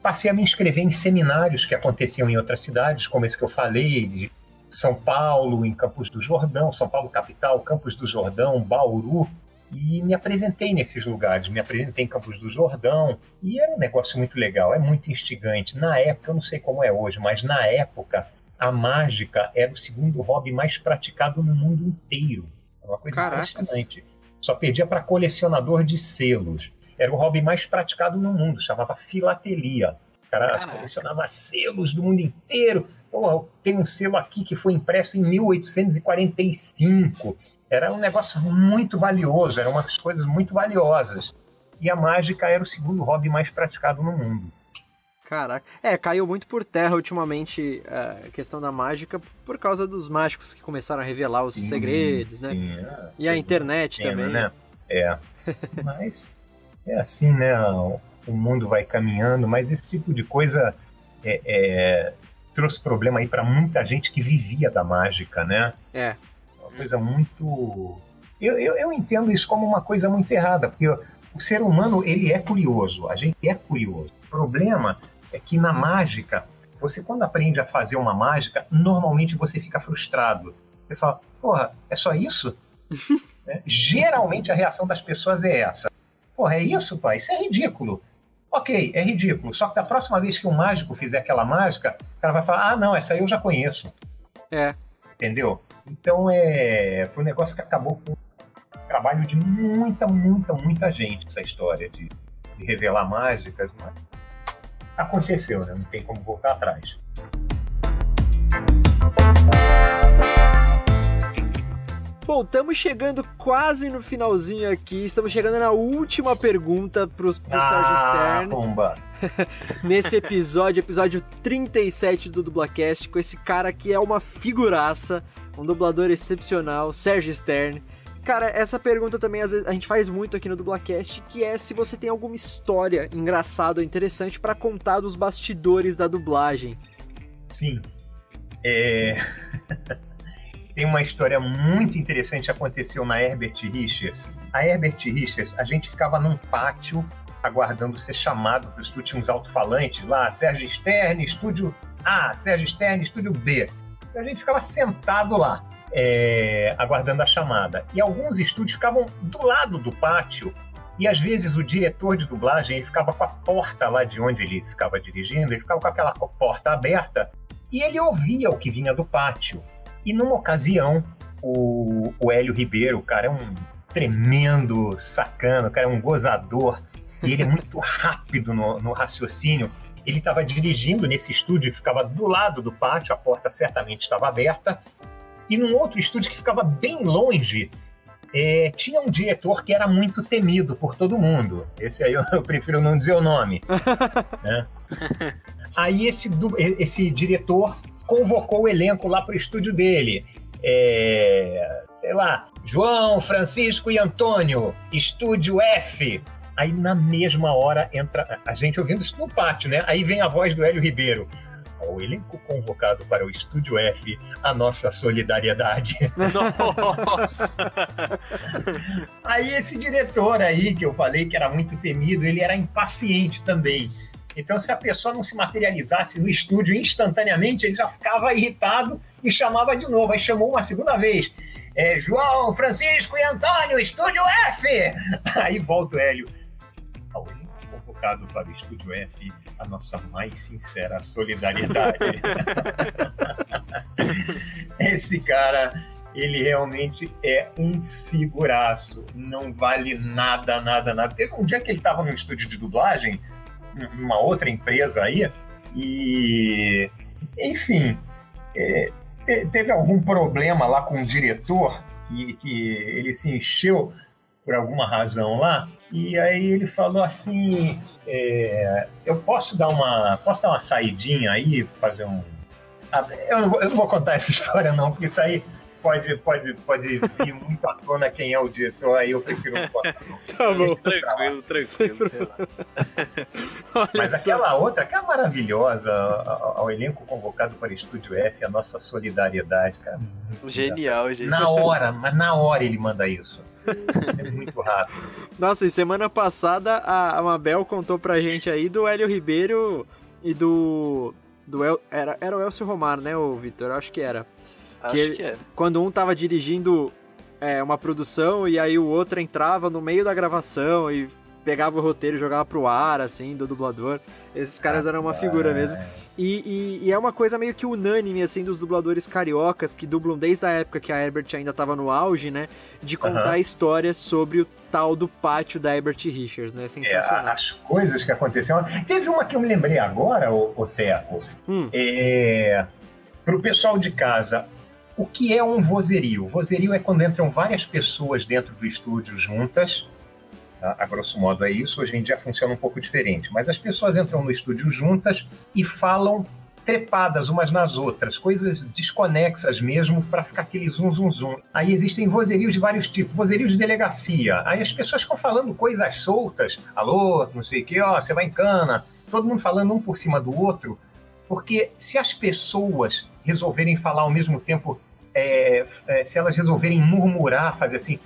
passei a me inscrever em seminários que aconteciam em outras cidades, como esse que eu falei, de São Paulo, em Campos do Jordão, São Paulo capital, Campos do Jordão, Bauru, e me apresentei nesses lugares, me apresentei em Campos do Jordão, e era um negócio muito legal, é muito instigante. Na época, eu não sei como é hoje, mas na época, a mágica era o segundo hobby mais praticado no mundo inteiro. É uma coisa Caracas. impressionante. Só perdia para colecionador de selos era o hobby mais praticado no mundo, chamava filatelia. O cara Caraca. colecionava selos do mundo inteiro. Pô, tem um selo aqui que foi impresso em 1845. Era um negócio muito valioso, eram umas coisas muito valiosas. E a mágica era o segundo hobby mais praticado no mundo. Caraca. É, caiu muito por terra ultimamente a questão da mágica por causa dos mágicos que começaram a revelar os sim, segredos, né? Sim, é, e a internet também. Né? É. Mas é assim, né? O mundo vai caminhando, mas esse tipo de coisa é, é, trouxe problema aí para muita gente que vivia da mágica, né? É. Coisa muito. Eu, eu, eu entendo isso como uma coisa muito errada, porque o ser humano ele é curioso, a gente é curioso. O problema é que na mágica, você quando aprende a fazer uma mágica, normalmente você fica frustrado. Você fala, porra, é só isso? né? Geralmente a reação das pessoas é essa. Porra, é isso, pai? Isso é ridículo. Ok, é ridículo. Só que da próxima vez que um mágico fizer aquela mágica, o cara vai falar: ah, não, essa aí eu já conheço. É. Entendeu? Então é. Foi um negócio que acabou com o trabalho de muita, muita, muita gente, essa história de, de revelar mágicas. Mas aconteceu, né? Não tem como voltar atrás. Bom, estamos chegando quase no finalzinho aqui. Estamos chegando na última pergunta pro, pro ah, Sérgio Stern. Bomba. Nesse episódio, episódio 37 do Dublacast, com esse cara que é uma figuraça, um dublador excepcional, Sérgio Stern. Cara, essa pergunta também a gente faz muito aqui no Dublacast, que é se você tem alguma história engraçada ou interessante para contar dos bastidores da dublagem. Sim. É. tem uma história muito interessante que aconteceu na Herbert Richards. A Herbert Richards, a gente ficava num pátio aguardando ser chamado para o estúdio, tinha uns alto-falantes lá, Sérgio Stern, estúdio A, Sérgio Stern, estúdio B. Então a gente ficava sentado lá, é, aguardando a chamada. E alguns estúdios ficavam do lado do pátio, e às vezes o diretor de dublagem ele ficava com a porta lá de onde ele ficava dirigindo, ele ficava com aquela porta aberta, e ele ouvia o que vinha do pátio. E numa ocasião, o, o Hélio Ribeiro, o cara é um tremendo sacano, o cara é um gozador, e ele é muito rápido no, no raciocínio. Ele estava dirigindo nesse estúdio que ficava do lado do pátio, a porta certamente estava aberta, e num outro estúdio que ficava bem longe, é, tinha um diretor que era muito temido por todo mundo. Esse aí eu, eu prefiro não dizer o nome. né? Aí esse, esse diretor convocou o elenco lá para o estúdio dele. É, sei lá, João, Francisco e Antônio, estúdio F. Aí na mesma hora entra a gente ouvindo isso no pátio, né? Aí vem a voz do Hélio Ribeiro. O elenco convocado para o Estúdio F, a nossa solidariedade. Nossa! aí esse diretor aí, que eu falei que era muito temido, ele era impaciente também. Então, se a pessoa não se materializasse no estúdio instantaneamente, ele já ficava irritado e chamava de novo. Aí chamou uma segunda vez. É, João, Francisco e Antônio, estúdio F! Aí volta o Hélio. Para o estúdio F, a nossa mais sincera solidariedade. Esse cara ele realmente é um figuraço. Não vale nada, nada, nada. Teve um dia que ele estava no estúdio de dublagem, numa outra empresa aí, e. Enfim. É, teve algum problema lá com o diretor, e que ele se encheu por alguma razão lá, e aí ele falou assim: é, eu posso dar uma. Posso dar uma saidinha aí, fazer um. Ah, eu não, vou, eu não vou contar essa história, não, porque isso aí pode, pode, pode vir muito à tona quem é o diretor, aí eu prefiro não contar. tá bom, tranquilo, tranquilo. Mas aquela outra, aquela maravilhosa, ao elenco convocado para o Estúdio F, a nossa solidariedade, cara. Genial, genial. Na hora, mas na hora ele manda isso. É muito rápido. Nossa, e semana passada a Mabel contou pra gente aí do Hélio Ribeiro e do. do El, era, era o Elcio Romar, né, o Vitor? Acho que era. Acho que, ele, que é. Quando um tava dirigindo é, uma produção e aí o outro entrava no meio da gravação e pegava o roteiro e jogava pro ar, assim, do dublador. Esses caras eram uma figura mesmo. E, e, e, é uma coisa meio que unânime, assim, dos dubladores cariocas que dublam desde a época que a Herbert ainda tava no auge, né? De contar uhum. histórias sobre o tal do pátio da Herbert Richards, né? Sensacional. É, as coisas que aconteceram. Teve uma que eu me lembrei agora, o, o Teco. Hum. É, pro pessoal de casa, o que é um vozerio? Vozerio é quando entram várias pessoas dentro do estúdio juntas A grosso modo é isso. Hoje em dia funciona um pouco diferente. Mas as pessoas entram no estúdio juntas e falam trepadas umas nas outras, coisas desconexas mesmo, para ficar aquele zum, zum, zum. Aí existem vozerios de vários tipos, vozerios de delegacia. Aí as pessoas ficam falando coisas soltas, alô, não sei o que, ó, você vai em cana, todo mundo falando um por cima do outro, porque se as pessoas resolverem falar ao mesmo tempo, é, é, se elas resolverem murmurar, fazer assim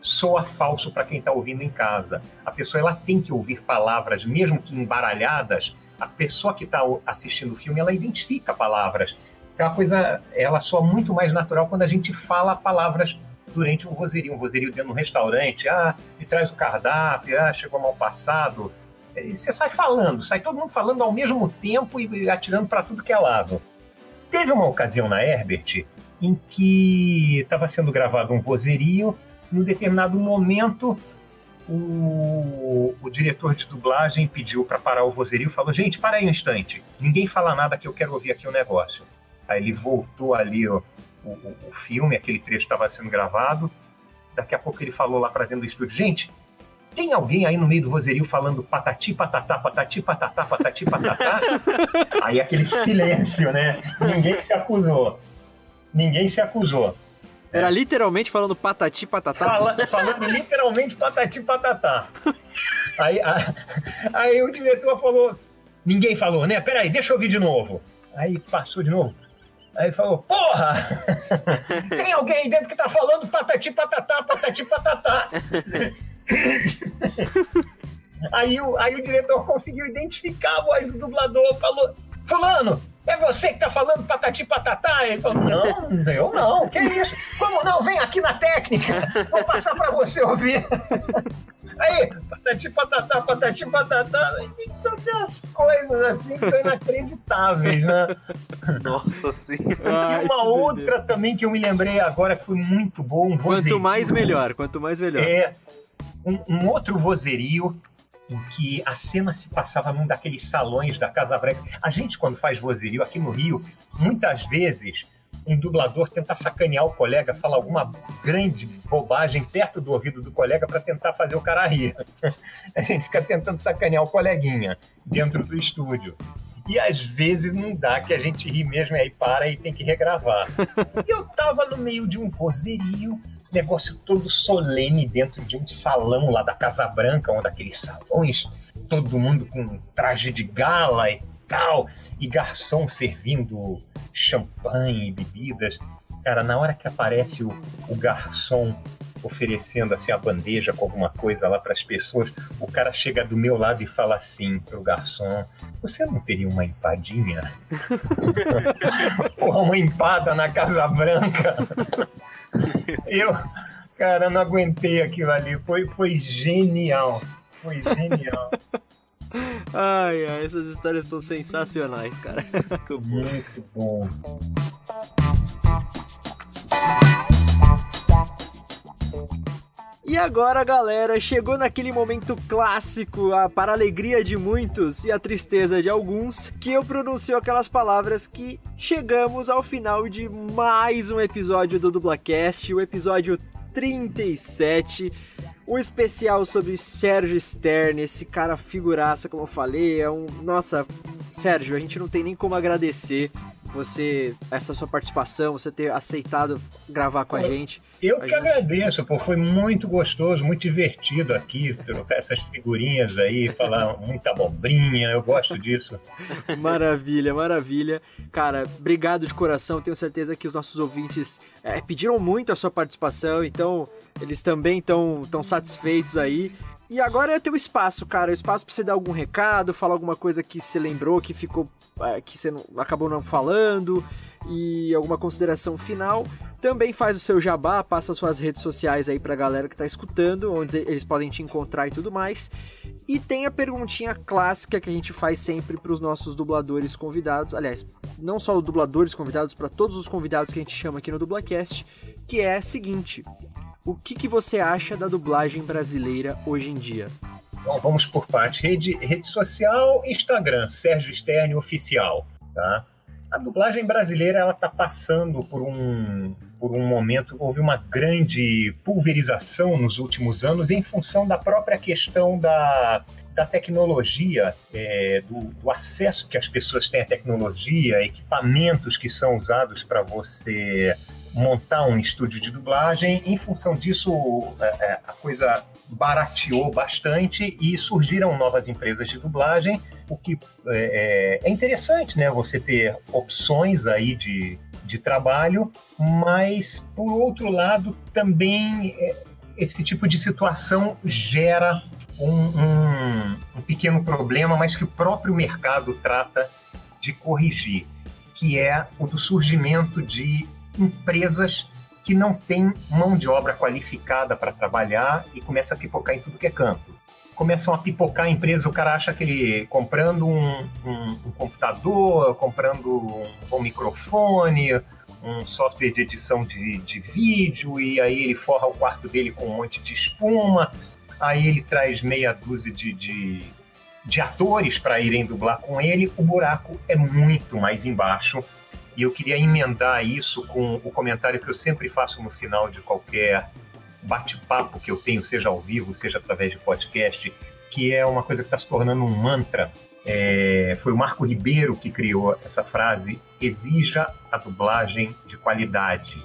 soa falso para quem está ouvindo em casa. A pessoa ela tem que ouvir palavras, mesmo que embaralhadas. A pessoa que está assistindo o filme ela identifica palavras. É uma coisa, ela soa muito mais natural quando a gente fala palavras durante um vozerio, um vozerio dentro de um restaurante. Ah, me traz o cardápio, ah, chegou mal passado. E você sai falando, sai todo mundo falando ao mesmo tempo e atirando para tudo que é lado. Teve uma ocasião na Herbert em que estava sendo gravado um vozerio em um determinado momento, o, o diretor de dublagem pediu para parar o vozerio e falou: Gente, para aí um instante, ninguém fala nada que eu quero ouvir aqui o um negócio. Aí ele voltou ali ó, o, o, o filme, aquele trecho estava sendo gravado. Daqui a pouco ele falou lá para dentro do estúdio: Gente, tem alguém aí no meio do vozerio falando patati, patatá, patati, patatá, patati, patatá? aí aquele silêncio, né? Ninguém se acusou. Ninguém se acusou. Era literalmente falando patati patatá? Fala, falando literalmente patati patatá. Aí, a, aí o diretor falou: ninguém falou, né? Peraí, deixa eu ouvir de novo. Aí passou de novo. Aí falou: Porra! Tem alguém aí dentro que tá falando patati patatá, patati patatá. aí, o, aí o diretor conseguiu identificar a voz do dublador, falou: Fulano, é você que tá falando patati patatá? Ele falou, não, eu não, que isso? Como não? Vem aqui na técnica, vou passar pra você ouvir. Aí, patati patatá, patati patatá, tem as coisas assim que são inacreditáveis, né? Nossa senhora. E uma outra também que eu me lembrei agora que foi muito bom. Um quanto mais melhor, quanto mais melhor. É, um, um outro vozerio em que a cena se passava num daqueles salões da Casa Branca. A gente, quando faz vozerio aqui no Rio, muitas vezes um dublador tenta sacanear o colega, fala alguma grande bobagem perto do ouvido do colega para tentar fazer o cara rir. A gente fica tentando sacanear o coleguinha dentro do estúdio. E às vezes não dá, que a gente ri mesmo e aí para e tem que regravar. E eu tava no meio de um vozerio, negócio todo solene dentro de um salão lá da Casa Branca, um daqueles salões, todo mundo com traje de gala e tal, e garçom servindo champanhe e bebidas. Cara, na hora que aparece o, o garçom oferecendo assim a bandeja com alguma coisa lá para as pessoas, o cara chega do meu lado e fala assim pro garçom: "Você não teria uma empadinha?" Porra, uma empada na Casa Branca. Eu, cara, não aguentei aquilo ali. Foi, foi genial. Foi genial. Ai, ai, essas histórias são sensacionais, cara. Muito bom. Muito bom. E agora, galera, chegou naquele momento clássico, a, para a alegria de muitos e a tristeza de alguns, que eu pronuncio aquelas palavras que chegamos ao final de mais um episódio do Dublacast, o episódio 37 um especial sobre Sérgio Stern, esse cara figuraça, como eu falei, é um... Nossa, Sérgio, a gente não tem nem como agradecer você, essa sua participação, você ter aceitado gravar com a gente. Eu que agradeço, pô, foi muito gostoso, muito divertido aqui, trocar essas figurinhas aí, falar muita abobrinha, eu gosto disso. maravilha, maravilha. Cara, obrigado de coração, tenho certeza que os nossos ouvintes é, pediram muito a sua participação, então eles também estão tão satisfeitos aí. E agora é teu espaço, cara. O espaço pra você dar algum recado, falar alguma coisa que você lembrou, que ficou. É, que você não, acabou não falando, e alguma consideração final. Também faz o seu jabá, passa suas redes sociais aí pra galera que tá escutando, onde eles podem te encontrar e tudo mais. E tem a perguntinha clássica que a gente faz sempre pros nossos dubladores convidados. Aliás, não só os dubladores convidados, para todos os convidados que a gente chama aqui no Dublacast, que é a seguinte: o que, que você acha da dublagem brasileira hoje em dia? Bom, vamos por parte. Rede, rede social, Instagram, Sérgio Stern Oficial. Tá? A dublagem brasileira ela está passando por um, por um momento, houve uma grande pulverização nos últimos anos em função da própria questão da, da tecnologia, é, do, do, acesso que as pessoas têm à tecnologia, equipamentos que são usados para você montar um estúdio de dublagem. Em função disso, é, é, a coisa barateou bastante e surgiram novas empresas de dublagem, o que é, é, é interessante, né? Você ter opções aí de, de trabalho, mas por outro lado também é, esse tipo de situação gera um, um, um pequeno problema, mas que o próprio mercado trata de corrigir, que é o do surgimento de empresas que não têm mão de obra qualificada para trabalhar e começa a pipocar em tudo que é canto. Começam a pipocar a empresa, o cara acha que ele comprando um, um, um computador, comprando um bom microfone, um software de edição de, de vídeo, e aí ele forra o quarto dele com um monte de espuma, aí ele traz meia dúzia de, de, de atores para irem dublar com ele, o buraco é muito mais embaixo. E eu queria emendar isso com o comentário que eu sempre faço no final de qualquer bate-papo que eu tenho, seja ao vivo, seja através de podcast, que é uma coisa que está se tornando um mantra. É, foi o Marco Ribeiro que criou essa frase: exija a dublagem de qualidade,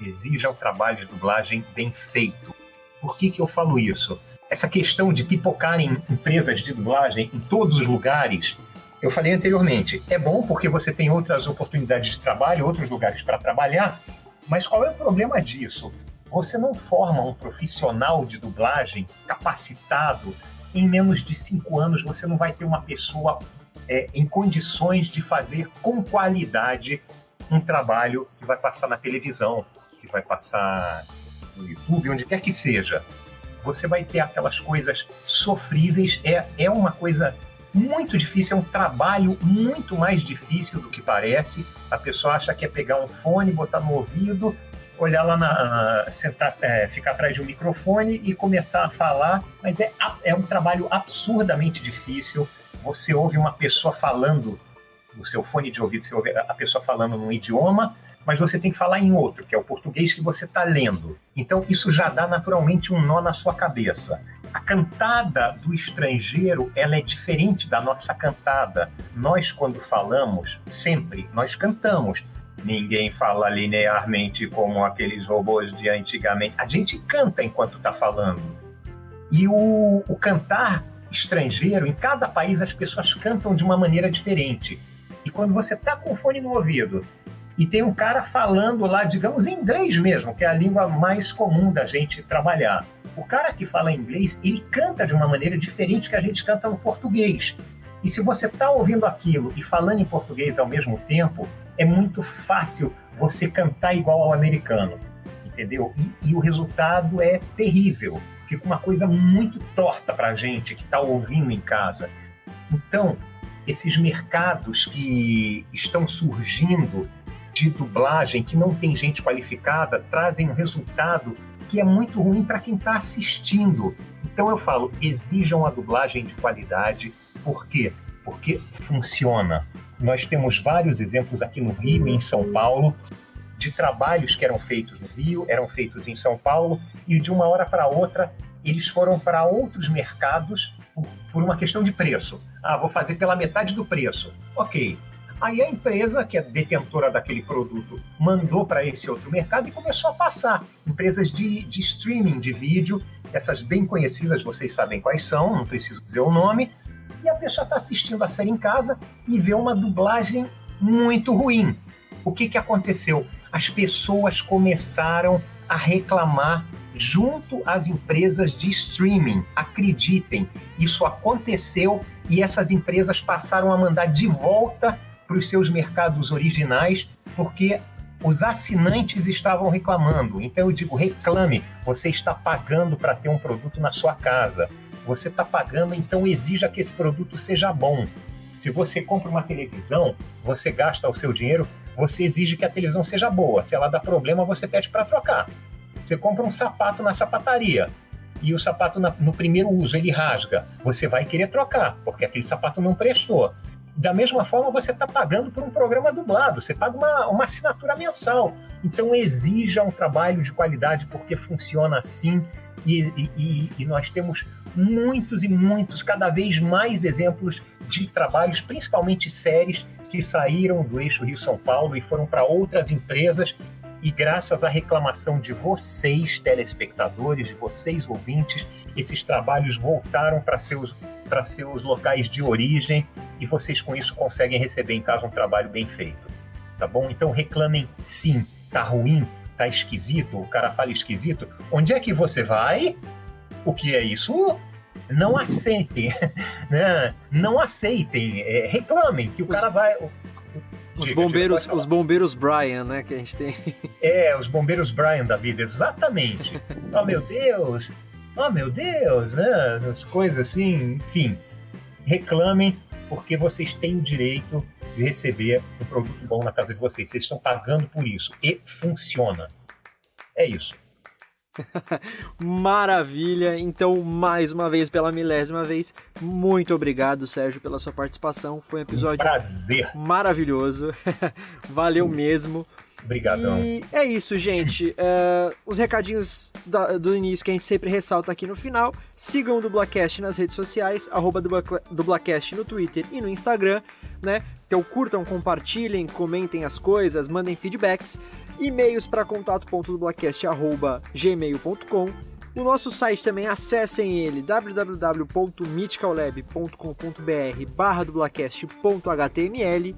exija o trabalho de dublagem bem feito. Por que, que eu falo isso? Essa questão de pipocarem empresas de dublagem em todos os lugares eu falei anteriormente, é bom porque você tem outras oportunidades de trabalho, outros lugares para trabalhar, mas qual é o problema disso? Você não forma um profissional de dublagem capacitado, em menos de cinco anos você não vai ter uma pessoa é, em condições de fazer com qualidade um trabalho que vai passar na televisão, que vai passar no YouTube, onde quer que seja. Você vai ter aquelas coisas sofríveis, é, é uma coisa muito difícil, é um trabalho muito mais difícil do que parece. A pessoa acha que é pegar um fone, botar no ouvido, olhar lá na. sentar, é, ficar atrás de um microfone e começar a falar, mas é, é um trabalho absurdamente difícil. Você ouve uma pessoa falando no seu fone de ouvido, você ouve a pessoa falando num idioma, mas você tem que falar em outro, que é o português que você está lendo. Então isso já dá naturalmente um nó na sua cabeça a cantada do estrangeiro ela é diferente da nossa cantada. Nós, quando falamos, sempre nós cantamos. Ninguém fala linearmente como aqueles robôs de antigamente. A gente canta enquanto está falando. E o, o cantar estrangeiro, em cada país as pessoas cantam de uma maneira diferente. E quando você está com o fone no ouvido e tem um cara falando lá, digamos, em inglês mesmo, que é a língua mais comum da gente trabalhar. O cara que fala inglês, ele canta de uma maneira diferente que a gente canta no português. E se você está ouvindo aquilo e falando em português ao mesmo tempo, é muito fácil você cantar igual ao americano, entendeu? E, e o resultado é terrível. Fica uma coisa muito torta para a gente que está ouvindo em casa. Então, esses mercados que estão surgindo de dublagem que não tem gente qualificada trazem um resultado que é muito ruim para quem está assistindo. Então eu falo, exijam a dublagem de qualidade. Por quê? Porque funciona. Nós temos vários exemplos aqui no Rio e em São Paulo de trabalhos que eram feitos no Rio, eram feitos em São Paulo e de uma hora para outra eles foram para outros mercados por, por uma questão de preço. Ah, vou fazer pela metade do preço. Ok, Aí a empresa, que é detentora daquele produto, mandou para esse outro mercado e começou a passar. Empresas de, de streaming de vídeo, essas bem conhecidas, vocês sabem quais são, não preciso dizer o nome. E a pessoa está assistindo a série em casa e vê uma dublagem muito ruim. O que, que aconteceu? As pessoas começaram a reclamar junto às empresas de streaming. Acreditem, isso aconteceu e essas empresas passaram a mandar de volta para os seus mercados originais, porque os assinantes estavam reclamando. Então eu digo, reclame, você está pagando para ter um produto na sua casa. Você está pagando, então exija que esse produto seja bom. Se você compra uma televisão, você gasta o seu dinheiro, você exige que a televisão seja boa. Se ela dá problema, você pede para trocar. Você compra um sapato na sapataria e o sapato no primeiro uso ele rasga, você vai querer trocar, porque aquele sapato não prestou. Da mesma forma, você está pagando por um programa dublado, você paga uma, uma assinatura mensal. Então, exija um trabalho de qualidade, porque funciona assim. E, e, e, nós temos muitos e muitos, cada vez mais exemplos de trabalhos, principalmente séries, que saíram do eixo Rio-São Paulo e foram para outras empresas. E graças à reclamação de vocês, telespectadores, de vocês, ouvintes, esses trabalhos voltaram para seus, para seus locais de origem e vocês com isso conseguem receber em casa um trabalho bem feito. Tá bom? Então reclamem sim. Tá ruim? Tá esquisito? O cara fala esquisito? Onde é que você vai? O que é isso? Não aceitem. né? Não aceitem. É, reclamem que o cara vai. Os diga, bombeiros, diga, os bombeiros Brian, né, que a gente tem. É, os bombeiros Brian da vida, exatamente. oh meu Deus, oh meu Deus, né? As coisas assim, enfim. Reclamem porque vocês têm o direito de receber um produto bom na casa de vocês. Vocês estão pagando por isso e funciona. É isso. Maravilha! Então, mais uma vez, pela milésima vez, muito obrigado, Sérgio, pela sua participação. Foi um episódio um prazer. maravilhoso. Valeu mesmo. Obrigadão. E é isso, gente. Uh, os recadinhos da, do início que a gente sempre ressalta aqui no final. Sigam o Dublacast nas redes sociais, arroba Dublacast no Twitter e no Instagram, né? Então curtam, compartilhem, comentem as coisas, mandem feedbacks. E-mails para contato.dublacast.gmail.com o nosso site também, acessem ele, www.mythicallab.com.br barra dublacast.html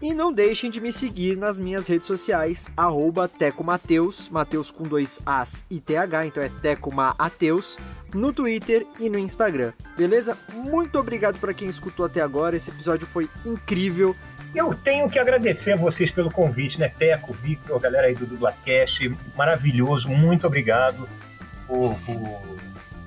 e não deixem de me seguir nas minhas redes sociais, arroba tecomateus, Mateus com dois As e TH, então é tecomateus, no Twitter e no Instagram, beleza? Muito obrigado para quem escutou até agora, esse episódio foi incrível. Eu tenho que agradecer a vocês pelo convite, né? Teco, Victor, galera aí do Dublacast, maravilhoso, muito obrigado por, por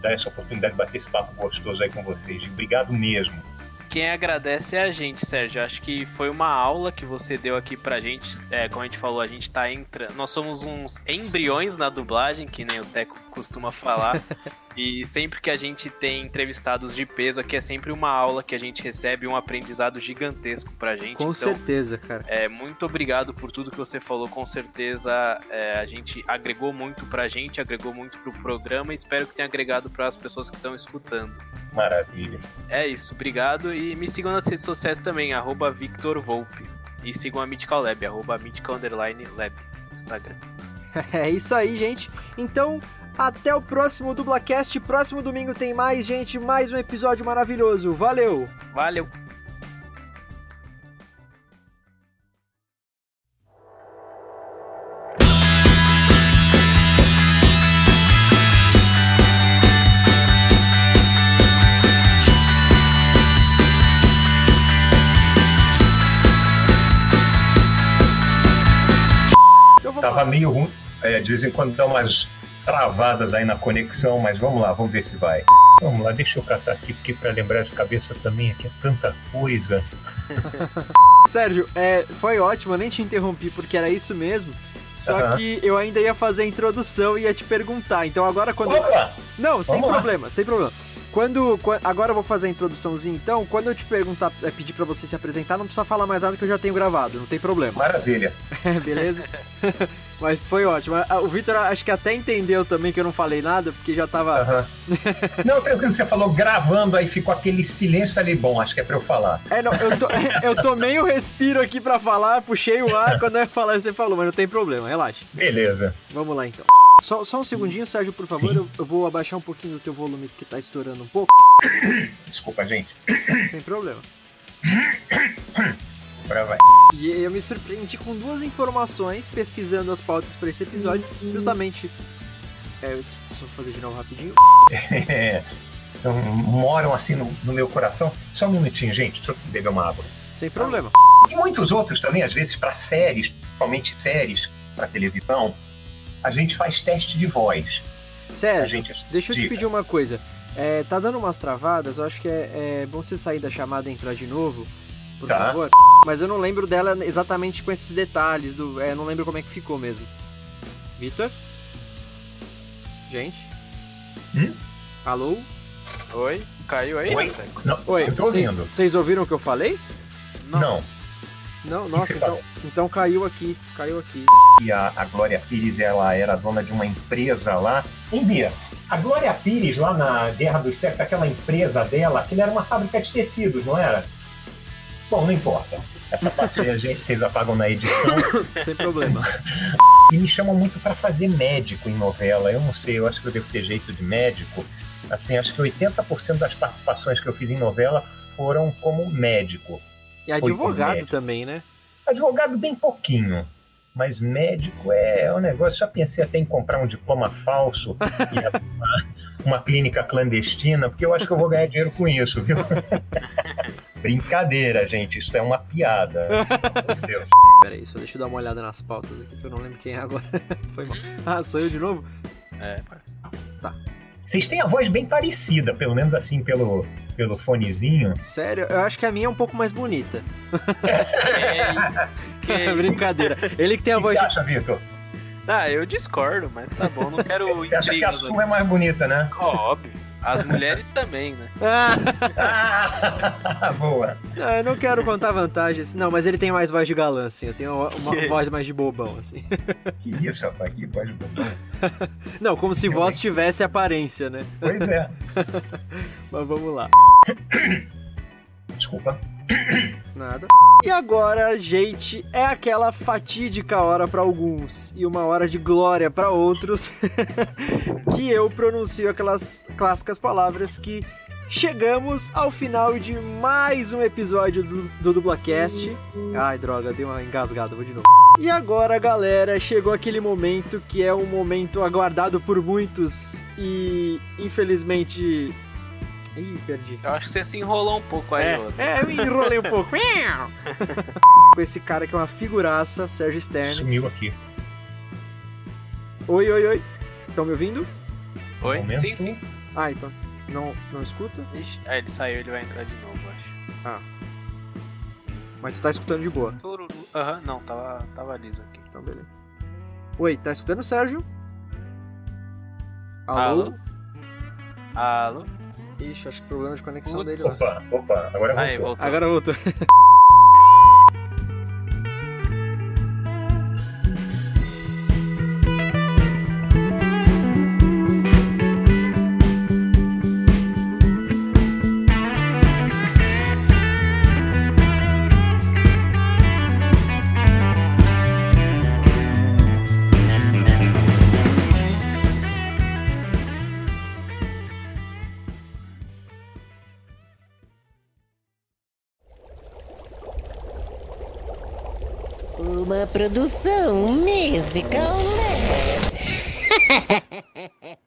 dar essa oportunidade de bater esse papo gostoso aí com vocês. Obrigado mesmo quem agradece é a gente, Sérgio. Acho que foi uma aula que você deu aqui pra gente. É, como a gente falou, a gente tá entrando. Nós somos uns embriões na dublagem, que nem o Teco costuma falar. e sempre que a gente tem entrevistados de peso aqui, é sempre uma aula que a gente recebe um aprendizado gigantesco pra gente. Com então, certeza, cara. É, muito obrigado por tudo que você falou. Com certeza é, a gente agregou muito pra gente, agregou muito pro programa e espero que tenha agregado para as pessoas que estão escutando. Maravilha. É isso, obrigado. E me sigam nas redes sociais também, arroba Victor Volpe. E sigam a Mythical Lab, arroba Mythical Underline Lab no Instagram. É isso aí, gente. Então, até o próximo Dublacast. Próximo domingo tem mais, gente. Mais um episódio maravilhoso. Valeu! Valeu! Meio ruim. É, de vez em quando dá umas travadas aí na conexão, mas vamos lá, vamos ver se vai. Vamos lá, deixa eu catar aqui, porque para lembrar de cabeça também aqui é tanta coisa. Sérgio, é, foi ótimo, eu nem te interrompi porque era isso mesmo. Só Aham. que eu ainda ia fazer a introdução e ia te perguntar. Então agora quando. Opa! Não, sem Vamos lá. problema, sem problema. Quando, quan- agora eu vou fazer a introduçãozinha, então. Quando eu te perguntar, é, pedir pra você se apresentar, não precisa falar mais nada que eu já tenho gravado, não tem problema. Maravilha. Beleza? Mas foi ótimo. O Vitor acho que até entendeu também que eu não falei nada, porque já tava. Aham. Não, tranquilo, você falou gravando, aí ficou aquele silêncio, falei, bom, acho que é pra eu falar. É, não, eu, to... eu tomei o respiro aqui pra falar, puxei o ar, quando eu ia falar você falou, mas não tem problema, relaxa. Beleza. Vamos lá então. Só, só um segundinho, Sérgio, por favor. Eu, eu vou abaixar um pouquinho do teu volume porque tá estourando um pouco. Desculpa, gente. Sem problema. Agora vai. E eu me surpreendi com duas informações pesquisando as pautas para esse episódio, justamente. É, eu só vou fazer de novo rapidinho. É, então, moram assim no, no meu coração. Só um minutinho, gente, deixa eu beber uma água. Sem problema. E muitos outros também, às vezes, para séries, principalmente séries para televisão, a gente faz teste de voz. A Sérgio, gente, deixa eu te diga. pedir uma coisa. É, tá dando umas travadas, eu acho que é, é bom você sair da chamada e entrar de novo, por Tá. favor. Mas eu não lembro dela exatamente com esses detalhes, do, é, não lembro como é que ficou mesmo. Vitor? Gente? Hum? Alô? Oi? Caiu aí? Oi? Não, Oi, eu tô ouvindo. Vocês ouviram o que eu falei? Não. Não, nossa, você então, então caiu aqui, caiu aqui. E a, a Glória Pires, ela era dona de uma empresa lá. Em Bia, a Glória Pires, lá na Guerra dos Sexos, aquela empresa dela, aquilo era uma fábrica de tecidos, não era? Bom, não importa. Essa parte a gente, vocês apagam na edição. Sem problema. E me chamam muito para fazer médico em novela. Eu não sei, eu acho que eu devo ter jeito de médico. Assim, acho que 80% das participações que eu fiz em novela foram como médico. E advogado comédia. também, né? Advogado, bem pouquinho. Mas médico é um negócio. Já pensei até em comprar um diploma falso e uma, uma clínica clandestina, porque eu acho que eu vou ganhar dinheiro com isso, viu? Brincadeira, gente. Isso é uma piada. Meu Deus. Pera aí, só deixa eu dar uma olhada nas pautas aqui que eu não lembro quem é agora. Foi mal. Ah, sou eu de novo? É, parça. Vocês têm a voz bem parecida, pelo menos assim pelo, pelo fonezinho. Sério, eu acho que a minha é um pouco mais bonita. Que isso? Brincadeira. Ele que tem a O que voz você de... acha, Vitor? Ah, eu discordo, mas tá bom, não quero Você acha que a sua é mais bonita, né? Óbvio. As mulheres também, né? Ah, Ah, boa. não, eu não quero contar vantagens. Não, mas ele tem mais voz de galã, assim. Eu tenho uma, voz mais de bobão, assim. Que isso, rapaz, que voz boa. Não, como se voz tivesse aparência, né? Pois é. Mas vamos lá. Desculpa. Nada. E agora, gente, é aquela fatídica hora pra alguns e uma hora de glória pra outros que eu pronuncio aquelas clássicas palavras que chegamos ao final de mais um episódio do, do Dublacast. Ai, droga, dei uma engasgada, vou de novo. E agora, galera, chegou aquele momento que é um momento aguardado por muitos e infelizmente. Ih, perdi. Eu acho que você se enrolou um pouco aí, É, ô. é, eu me enrolei um pouco. Com esse cara que é uma figuraça, Sérgio Stern. Sumiu aqui. Oi, oi, oi. Estão me ouvindo? Oi? Momento. Sim, sim. Ah, então. Não, não escuta? Ixi, ah, ele saiu, ele vai entrar de novo, acho. Mas tu tá escutando de boa. Aham, não, tava, tava liso aqui. Então, beleza. Oi, tá escutando, Sérgio? Alô? Alô? Alô? Ixi, acho que problema de conexão Putz. dele. Opa, opa, agora voltou. Aí, voltou. Agora voltou. produção musical.